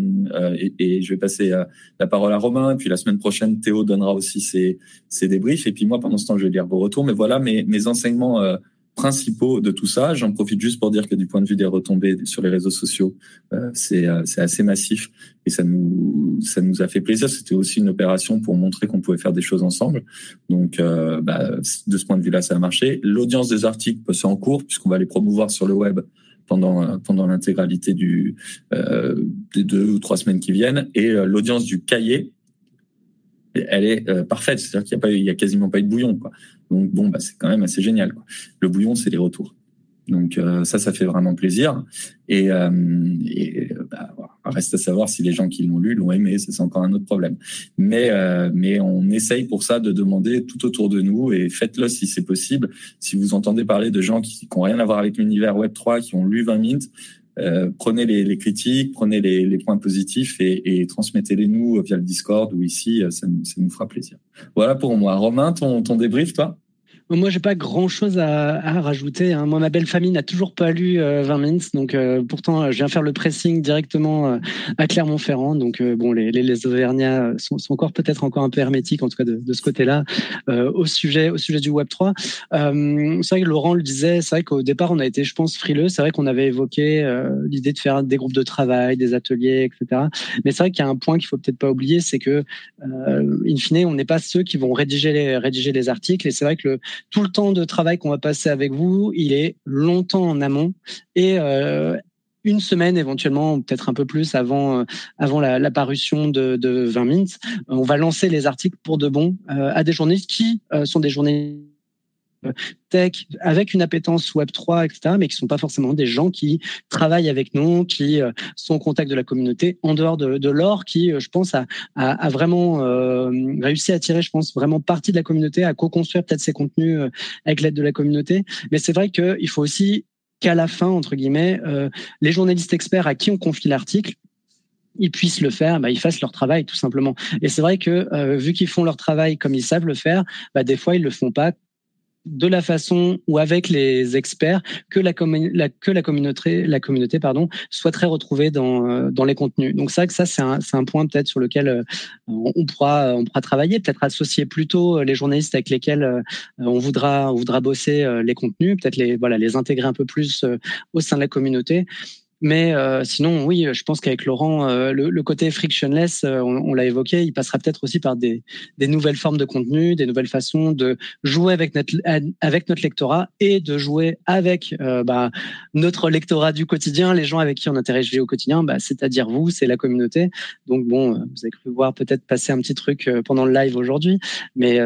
et, et, je vais passer la parole à Romain, et puis la semaine prochaine, Théo donnera aussi ses, ses débriefs, et puis moi, pendant ce temps, je vais lire vos retours. Mais voilà mes, mes enseignements principaux de tout ça. J'en profite juste pour dire que du point de vue des retombées sur les réseaux sociaux, euh, c'est euh, assez massif et ça nous ça nous a fait plaisir. C'était aussi une opération pour montrer qu'on pouvait faire des choses ensemble. Donc euh, bah, de ce point de vue-là, ça a marché. L'audience des articles c'est en cours puisqu'on va les promouvoir sur le web pendant l'intégralité du des deux ou trois semaines qui viennent et l'audience du cahier elle est parfaite c'est-à-dire qu'il y a pas il y a quasiment pas eu de bouillon quoi donc bon, bah, c'est quand même assez génial. Le bouillon, c'est les retours. Donc euh, ça, ça fait vraiment plaisir. Et, euh, bah, reste à savoir si les gens qui l'ont lu l'ont aimé. C'est encore un autre problème. Mais euh, mais on essaye pour ça de demander tout autour de nous et faites-le si c'est possible. Si vous entendez parler de gens qui n'ont rien à voir avec l'univers Web 3, qui ont lu 20 minutes, euh, prenez les, les, critiques, prenez les, les points positifs et, et transmettez-les nous via le Discord ou ici, ça, ça, nous fera plaisir. Voilà pour moi. Romain, ton, ton débrief, toi? Moi, j'ai pas grand chose à, à rajouter. Hein. Moi, ma belle famille n'a toujours pas lu 20 euh, minutes, donc euh, pourtant, je viens faire le pressing directement euh, à Clermont-Ferrand. Donc, bon, les, les, les Auvergnats sont, sont encore peut-être encore un peu hermétiques, en tout cas de, de ce côté-là, au sujet au sujet du Web 3. c'est vrai que Laurent le disait. C'est vrai qu'au départ, on a été, je pense, frileux. C'est vrai qu'on avait évoqué l'idée de faire des groupes de travail, des ateliers, etc. Mais c'est vrai qu'il y a un point qu'il faut peut-être pas oublier, c'est que, in fine, on n'est pas ceux qui vont rédiger les rédiger les articles. Et c'est vrai que le tout le temps de travail qu'on va passer avec vous, il est longtemps en amont. Et euh, une semaine éventuellement, peut-être un peu plus avant euh, avant la, parution de, de 20 minutes, on va lancer les articles pour de bon euh, à des journalistes qui sont des journalistes tech avec une appétence Web 3, etc., mais qui sont pas forcément des gens qui travaillent avec nous, qui euh, sont au contact de la communauté en dehors de, de l'or, qui, euh, je pense, a, a, vraiment euh, réussi à tirer, je pense, vraiment partie de la communauté, à co-construire peut-être ses contenus avec l'aide de la communauté. Mais c'est vrai qu'il faut aussi qu'à la fin, entre guillemets, les journalistes experts à qui on confie l'article ils puissent le faire, bah, ils fassent leur travail tout simplement. Et c'est vrai que vu qu'ils font leur travail comme ils savent le faire, bah, des fois ils le font pas de la façon ou avec les experts que la, communauté la communauté pardon souhaiterait retrouver dans euh, dans les contenus. Donc ça ça c'est un un point peut-être sur lequel euh, on pourra on pourra travailler, peut-être associer plutôt les journalistes avec lesquels euh, on voudra on voudra bosser les contenus, peut-être les voilà les intégrer un peu plus au sein de la communauté. Mais euh, sinon, oui, je pense qu'avec Laurent, euh, le, le, côté frictionless, euh, on, on l'a évoqué, il passera peut-être aussi par des, des, nouvelles formes de contenu, des nouvelles façons de jouer avec notre, avec notre lectorat et de jouer avec bah, notre lectorat du quotidien, les gens avec qui on interagit au quotidien, bah, c'est-à-dire vous, c'est la communauté. Donc bon, vous avez cru voir peut-être passer un petit truc pendant le live aujourd'hui, mais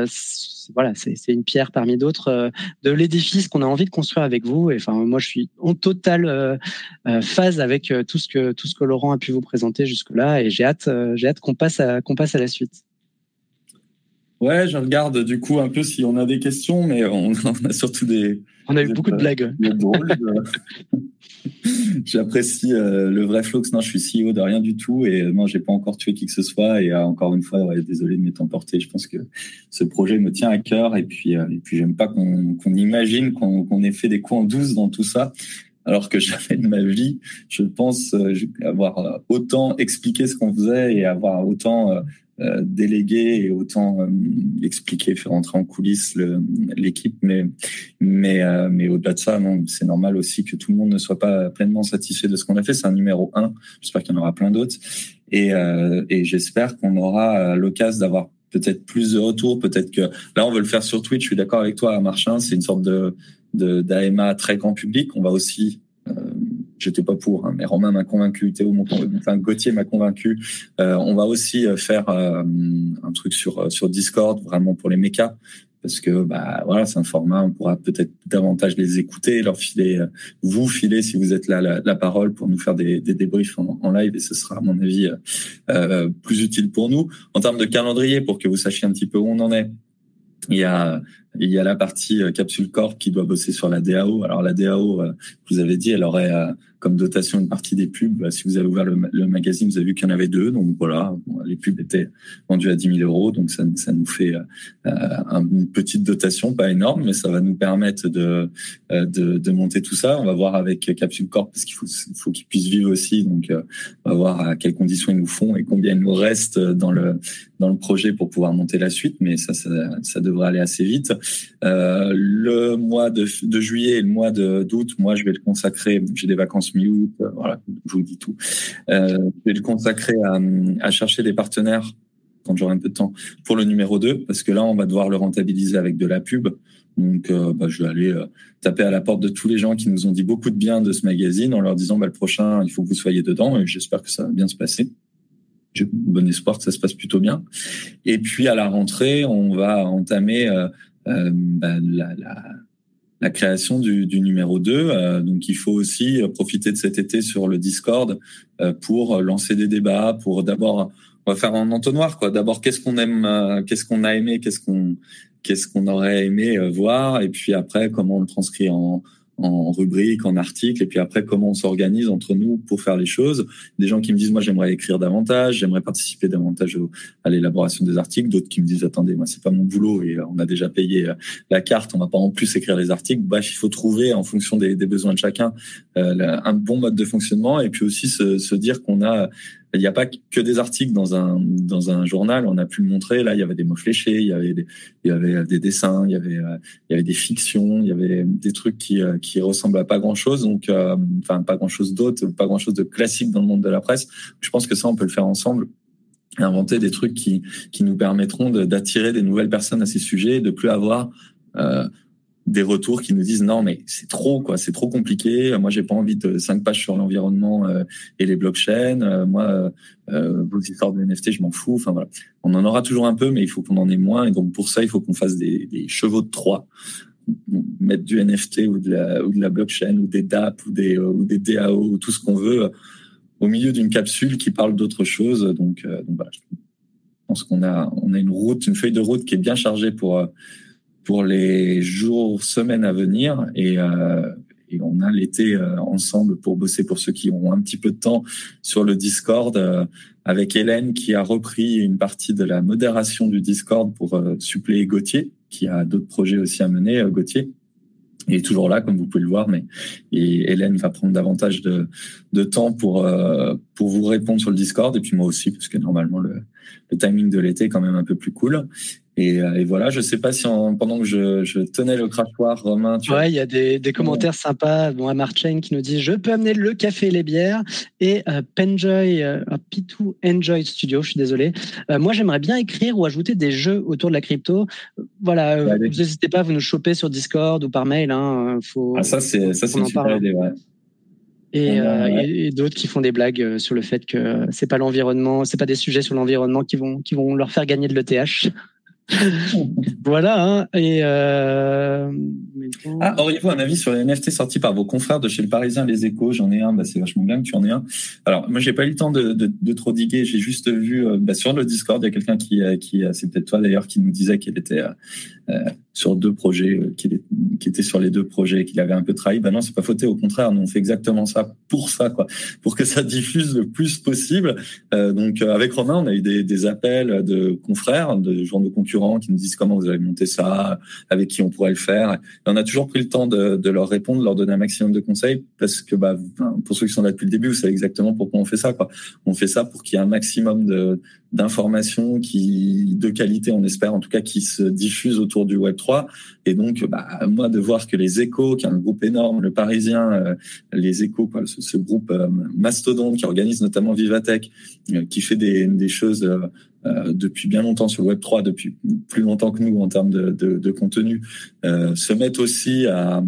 voilà, c'est une pierre parmi d'autres euh, de l'édifice qu'on a envie de construire avec vous. Et enfin, moi, je suis en totale euh, euh, phase avec tout ce que tout ce que Laurent a pu vous présenter jusque là, et j'ai hâte, j'ai hâte qu'on passe à qu'on passe à la suite. Ouais, je regarde du coup un peu si on a des questions, mais on, a surtout des. On a eu beaucoup de blagues. J'apprécie euh, le vrai Flox. Non, je suis CEO de rien du tout et non, j'ai pas encore tué qui que ce soit. Et euh, encore une fois, ouais, désolé de m'être emporté. Je pense que ce projet me tient à cœur et puis euh, et puis j'aime pas qu'on qu'on imagine qu'on ait fait des coups en douce dans tout ça. Alors que jamais de ma vie, je pense avoir autant expliqué ce qu'on faisait et avoir autant euh, déléguer et autant euh, expliquer, faire entrer en coulisses l'équipe. Mais, mais, euh, mais au-delà de ça, c'est normal aussi que tout le monde ne soit pas pleinement satisfait de ce qu'on a fait. C'est un numéro un. J'espère qu'il y en aura plein d'autres. Et, et j'espère qu'on aura l'occasion d'avoir peut-être plus de retours. Peut-être que là, on veut le faire sur Twitch. Je suis d'accord avec toi, Marchin. C'est une sorte de d'AMA très grand public. On va aussi j'étais pas pour, hein, mais Romain m'a convaincu, Théo, enfin Gauthier m'a convaincu. Euh, on va aussi euh, faire euh, un truc sur sur Discord, vraiment pour les mécas, parce que bah voilà, c'est un format, on pourra peut-être davantage les écouter, leur filer, vous filer si vous êtes là la, parole pour nous faire des, des débriefs en, live, et ce sera à mon avis plus utile pour nous en termes de calendrier pour que vous sachiez un petit peu où on en est. Il y a il y a la partie Capsule Corp qui doit bosser sur la DAO. Alors la DAO, vous avez dit, elle aurait comme dotation une partie des pubs. Bah, si vous avez ouvert le, magazine, vous avez vu qu'il y en avait deux. Donc voilà, les pubs étaient vendues à 10 000 euros. Donc ça, ça nous fait euh, une petite dotation, pas énorme, mais ça va nous permettre de, euh, de, de monter tout ça. On va voir avec Capsule Corp parce qu'il faut, faut qu'ils puissent vivre aussi. Donc euh, on va voir à quelles conditions ils nous font et combien il nous reste dans le dans le projet pour pouvoir monter la suite. Mais ça, ça, ça devrait aller assez vite. Euh, le mois de, juillet et le mois d'août, moi, je vais le consacrer. J'ai des vacances mi euh, voilà, je vous dis tout. Euh, je vais le consacrer à, chercher des partenaires quand j'aurai un peu de temps pour le numéro 2, parce que là, on va devoir le rentabiliser avec de la pub. Donc, bah, je vais aller taper à la porte de tous les gens qui nous ont dit beaucoup de bien de ce magazine en leur disant, bah, le prochain, il faut que vous soyez dedans et j'espère que ça va bien se passer. J'ai bon espoir que ça se passe plutôt bien. Et puis, à la rentrée, on va entamer bah, la, la création du, du numéro 2. Euh, donc il faut aussi profiter de cet été sur le Discord euh, pour lancer des débats, pour d'abord on va faire un entonnoir quoi. D'abord qu'est-ce qu'on aime, euh, qu'est-ce qu'on a aimé, qu'est-ce qu'on qu'est-ce qu'on aurait aimé voir, et puis après comment on le transcrit en en rubrique, en article, et puis après comment on s'organise entre nous pour faire les choses. Des gens qui me disent moi j'aimerais écrire davantage, j'aimerais participer davantage à l'élaboration des articles. D'autres qui me disent attendez moi c'est pas mon boulot et on a déjà payé euh, la carte, on va pas en plus écrire les articles. Bref, il faut trouver en fonction des, des besoins de chacun euh, un bon mode de fonctionnement et puis aussi se, se dire qu'on a il n'y a pas que des articles dans un dans un journal. On a pu le montrer. Là, il y avait des mots fléchés, il y avait des, il y avait des dessins, il y avait il y avait des fictions, il y avait des trucs qui qui ressemblent à pas grand chose. Donc, euh, enfin, pas grand chose d'autre, pas grand chose de classique dans le monde de la presse. Je pense que ça, on peut le faire ensemble inventer des trucs qui qui nous permettront d'attirer des nouvelles personnes à ces sujets, de plus avoir euh, des retours qui nous disent non mais c'est trop quoi, c'est trop compliqué. Moi j'ai pas envie de cinq pages sur l'environnement euh, et les blockchains. Euh, moi euh, vos histoires de NFT je m'en fous. Enfin voilà, on en aura toujours un peu mais il faut qu'on en ait moins et donc pour ça il faut qu'on fasse des, chevaux de Troie, mettre du NFT ou de la ou de la blockchain ou des DApp ou des ou des DAO ou tout ce qu'on veut au milieu d'une capsule qui parle d'autre chose. Donc, donc voilà, je pense qu'on a on a une route, une feuille de route qui est bien chargée pour pour les jours, semaines à venir. Et, euh, on a l'été euh, ensemble pour bosser pour ceux qui ont un petit peu de temps sur le Discord euh, avec Hélène qui a repris une partie de la modération du Discord pour suppléer Gauthier qui a d'autres projets aussi à mener, Gauthier. Est toujours là, comme vous pouvez le voir, mais et Hélène va prendre davantage de, temps pour pour vous répondre sur le Discord et puis moi aussi parce que normalement le, le timing de l'été est quand même un peu plus cool. Et, euh, et, voilà, je sais pas si pendant que je, je, tenais le crachoir, Romain, tu Ouais, il y a des, des commentaires sympas. Bon, à Chain qui nous dit Je peux amener le café et les bières. Et euh, Penjoy, euh, P2 Enjoy Studio, je suis désolé. Euh, moi, j'aimerais bien écrire ou ajouter des jeux autour de la crypto. Voilà, vous n'hésitez pas à vous nous choper sur Discord ou par mail. Hein, faut, ah, ça, c'est une super idée, ouais. Et, euh, et d'autres qui font des blagues sur le fait que c'est pas l'environnement, c'est pas des sujets sur l'environnement qui vont qui vont leur faire gagner de l'ETH. Voilà. Hein, et euh... Ah, auriez-vous un avis sur les NFT sortis par vos confrères de chez le Parisien Les Échos? J'en ai un, bah, c'est vachement bien que tu en aies un. Alors, moi, j'ai pas eu le temps de, de, de trop diguer. J'ai juste vu euh, bah, sur le Discord, il y a quelqu'un qui, euh, qui euh, c'est peut-être toi d'ailleurs, qui nous disait qu'il était sur deux projets, qu'il qui était sur les deux projets, qu'il avait un peu trahi. Ben non, c'est pas fauté. Au contraire, nous on fait exactement ça pour ça, quoi, pour que ça diffuse le plus possible. donc, avec Romain, on a eu des, appels de confrères, de journaux concurrents qui nous disent comment vous avez monté ça, avec qui on pourrait le faire. On a toujours pris le temps de, de, leur répondre, leur donner un maximum de conseils, parce que bah, pour ceux qui sont là depuis le début, vous savez exactement pourquoi on fait ça. Quoi. On fait ça pour qu'il y ait un maximum de d'informations qui de qualité, on espère en tout cas, qui se diffusent autour du Web 3. Et donc, bah, moi, de voir que les Échos, qui est un groupe énorme, le Parisien, euh, les Échos, ce, groupe euh, mastodonte qui organise notamment Vivatech, euh, qui fait des, choses depuis bien longtemps sur le Web 3, depuis plus longtemps que nous en termes de, contenu, se mettent aussi à,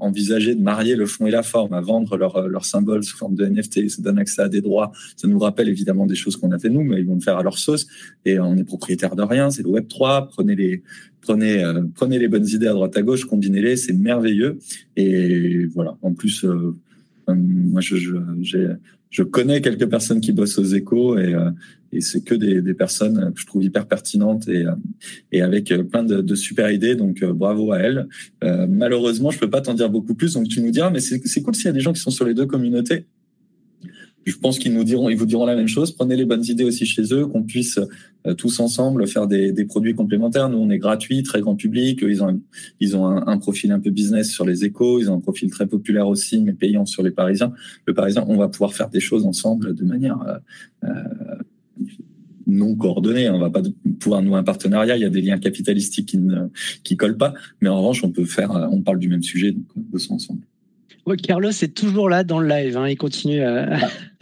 envisager de marier le fond et la forme, à vendre leurs leur symboles sous forme de NFT, ça donne accès à des droits. Ça nous rappelle évidemment des choses qu'on a fait nous, mais ils vont le faire à leur sauce. Et on est propriétaire de rien, c'est le Web 3. Prenez les prenez prenez les bonnes idées à droite à gauche, combinez-les, c'est merveilleux. Et voilà. En plus. Euh, moi, je, je, je, connais quelques personnes qui bossent aux échos et, et c'est que des, des, personnes que je trouve hyper pertinentes et, et avec plein de, de super idées. Donc, bravo à elles. malheureusement, je peux pas t'en dire beaucoup plus. Donc, tu nous diras, mais c'est cool s'il y a des gens qui sont sur les deux communautés je pense qu'ils nous diront, ils vous diront la même chose. Prenez les bonnes idées aussi chez eux, qu'on puisse euh, tous ensemble faire des, des, produits complémentaires. Nous, on est gratuit, très grand public. Ils ont, ils ont un, profil un peu business sur les échos. Ils ont un profil très populaire aussi, mais payant sur les Parisiens. Le Parisien, on va pouvoir faire des choses ensemble de manière euh, euh non coordonnée. On va pas pouvoir nouer un partenariat. Il y a des liens capitalistiques qui ne qui collent pas, mais en revanche, on peut faire. On parle du même sujet, donc on bosser ensemble. Ouais, Carlos est toujours là dans le live. Hein. Il continue à,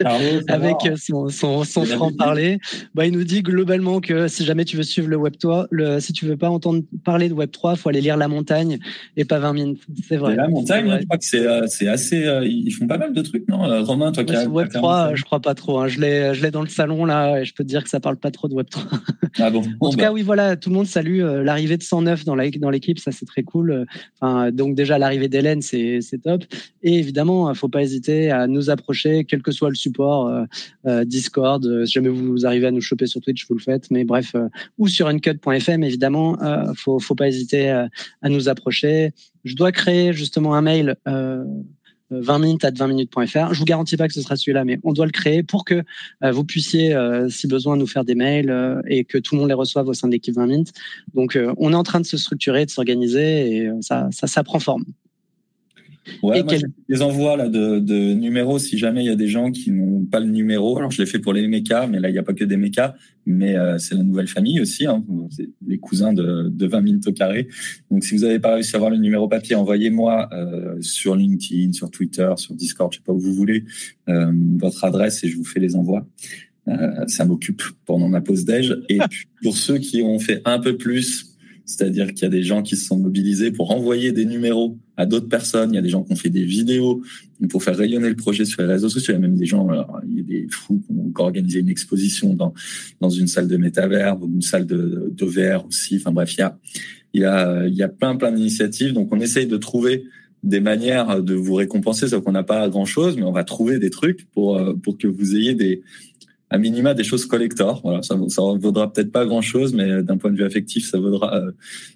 ah, avec son, son, son franc-parler. Bah, il nous dit globalement que si jamais tu veux suivre le Web 3, le, si tu veux pas entendre parler de Web 3, faut aller lire La Montagne et pas 20 minutes. C'est vrai. La Montagne, je crois que c'est, euh, assez. Euh, ils font pas mal de trucs, non euh, Romain, toi qui as. Web 3, je crois pas trop. Hein. Je l'ai, dans le salon là, et je peux te dire que ça parle pas trop de Web 3. Ah bon. en tout cas, bah. oui, voilà, tout le monde salue l'arrivée de 109 dans, la, dans l'équipe, ça c'est très cool. Enfin, donc déjà l'arrivée d'Hélène, c'est top. Et évidemment, faut pas hésiter à nous approcher, quel que soit le support. Euh, Discord. Euh, si jamais vous arrivez à nous choper sur Twitch, vous le faites. Mais bref, euh, ou sur uncut.fm, évidemment, faut, faut pas hésiter à nous approcher. Je dois créer justement un mail. 20 minutes à 20 minutes.fr. Je vous garantis pas que ce sera celui-là, mais on doit le créer pour que vous puissiez, si besoin, nous faire des mails et que tout le monde les reçoive au sein de l'équipe 20 minutes. Donc, on est en train de se structurer, de s'organiser et ça, ça, ça prend forme. Ouais, moi, des envois là de, de, numéros si jamais il y a des gens qui n'ont pas le numéro. Alors je l'ai fait pour les mécas, mais là il n'y a pas que des mécas, mais euh, c'est la nouvelle famille aussi. Hein. C'est les cousins de, de 20 minutes au carré. Donc si vous n'avez pas réussi à avoir le numéro papier, envoyez-moi euh, sur LinkedIn, sur Twitter, sur Discord, je sais pas où vous voulez, euh, votre adresse et je vous fais les envois. Euh, ça m'occupe pendant ma pause déj. Et pour ceux qui ont fait un peu plus c'est-à-dire qu'il y a des gens qui se sont mobilisés pour envoyer des numéros d'autres personnes. Il y a des gens qui ont fait des vidéos pour faire rayonner le projet sur les réseaux sociaux. Il y a même des gens, il y a des fous qui ont organisé une exposition dans, dans une salle de métavers ou une salle de, VR aussi. Enfin bref, il y a, il y a, il y a plein, plein d'initiatives. Donc on essaye de trouver des manières de vous récompenser, sauf qu'on n'a pas grand chose, mais on va trouver des trucs pour, pour que vous ayez des, à minima des choses collector. Voilà, ça, ça vaudra peut-être pas grand chose, mais d'un point de vue affectif, ça vaudra, euh,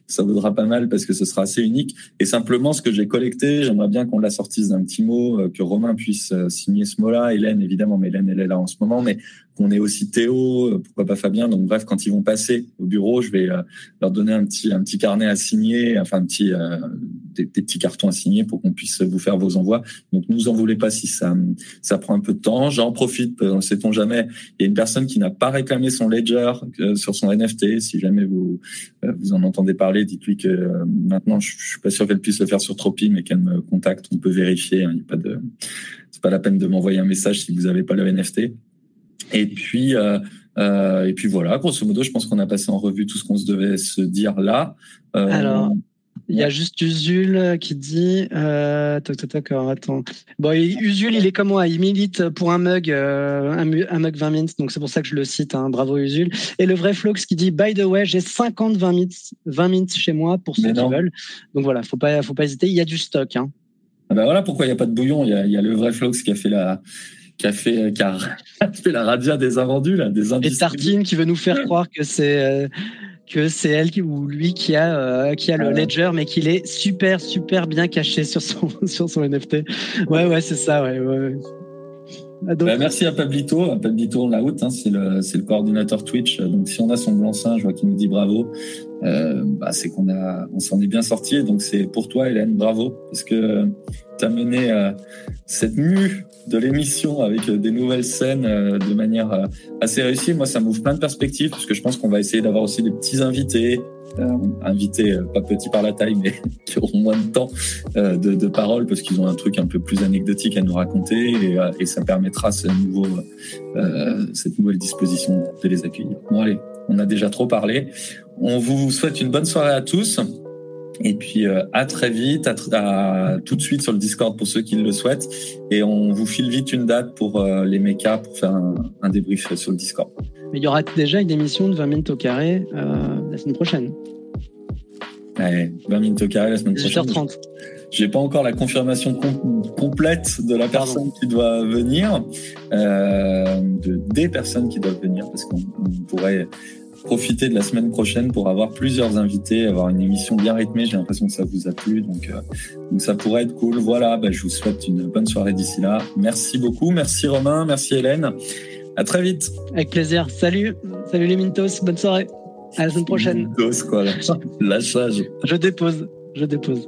ça vaudra pas mal parce que ce sera assez unique. Et simplement, ce que j'ai collecté, j'aimerais bien qu'on la sortisse d'un petit mot, euh, que Romain puisse euh, signer ce mot-là. Hélène, évidemment, mais Hélène, elle est là en ce moment, mais qu'on ait aussi Théo, pourquoi pas Fabien. Donc bref, quand ils vont passer au bureau, je vais leur donner un petit, un petit carnet à signer, enfin un petit, des, petits cartons à signer pour qu'on puisse vous faire vos envois. Donc, ne vous en voulez pas si ça, ça prend un peu de temps. J'en profite, ne sait-on jamais. Il y a une personne qui n'a pas réclamé son ledger euh, sur son NFT. Si jamais vous, euh, vous en entendez parler, dites-lui que euh, maintenant, je, suis pas sûr qu'elle puisse le faire sur Tropi, mais qu'elle me contacte. On peut vérifier. Hein. Il n'y a pas de, c'est pas la peine de m'envoyer un message si vous n'avez pas le NFT. Et puis, et puis voilà, grosso modo, je pense qu'on a passé en revue tout ce qu'on se devait se dire là. Alors, il y a juste Usul qui dit. Euh, toc, toc, toc, attends. Bon, Usul, il est comme moi. Il milite pour un mug, euh, un, mug 20 minutes. Donc, c'est pour ça que je le cite. Hein. Bravo, Usul. Et le vrai Flox qui dit By the way, j'ai 50 20 minutes, 20 minutes chez moi pour ceux qui veulent. Donc, voilà, faut pas, faut pas hésiter. Il y a du stock. Hein. Ah ben voilà pourquoi il n'y a pas de bouillon? Il y a, il y a le vrai Flox qui a fait la qui a fait, qui a fait la radia des invendus, là, des Et Tartine qui veut nous faire croire que c'est, euh, que c'est elle ou lui qui a euh, qui a le ledger mais qu'il est super super bien caché sur son sur son NFT. Ouais ouais c'est ça ouais. ouais. Bah, merci à Pablito, à Pablito la haute, hein, c'est le c'est le coordinateur Twitch. Donc si on a son blanc-seing, je vois qu'il nous dit bravo. Euh, bah, c'est qu'on a on s'en est bien sorti. Donc c'est pour toi Hélène, bravo parce que tu as mené euh, cette mue de l'émission avec euh, des nouvelles scènes euh, de manière euh, assez réussie. Moi, ça m'ouvre plein de perspectives parce que je pense qu'on va essayer d'avoir aussi des petits invités, invités pas petits par la taille, mais qui auront moins de temps de, de parole parce qu'ils ont un truc un peu plus anecdotique à nous raconter et, et ça permettra ce nouveau, cette nouvelle disposition de les accueillir. Bon, allez, on a déjà trop parlé. On vous souhaite une bonne soirée à tous. Et puis euh, à très vite, à, tout de suite sur le Discord pour ceux qui le souhaitent. Et on vous file vite une date pour euh, les mechas pour faire un, débrief sur le Discord. Mais il y aura déjà une émission de 20 minutes au carré euh, la semaine prochaine. Ouais, 20 minutes au carré la semaine prochaine. 18h30. j'ai pas encore la confirmation complète de la personne qui doit venir, euh, de des personnes qui doivent venir, parce qu'on pourrait profiter de la semaine prochaine pour avoir plusieurs invités, avoir une émission bien rythmée. J'ai l'impression que ça vous a plu, donc, euh, donc ça pourrait être cool. Voilà, bah, je vous souhaite une bonne soirée d'ici là. Merci beaucoup, merci Romain, merci Hélène. À très vite. Avec plaisir. Salut, salut les Mintos, bonne soirée. À la semaine prochaine. Mintos, quoi, lâchage. Je dépose, je dépose.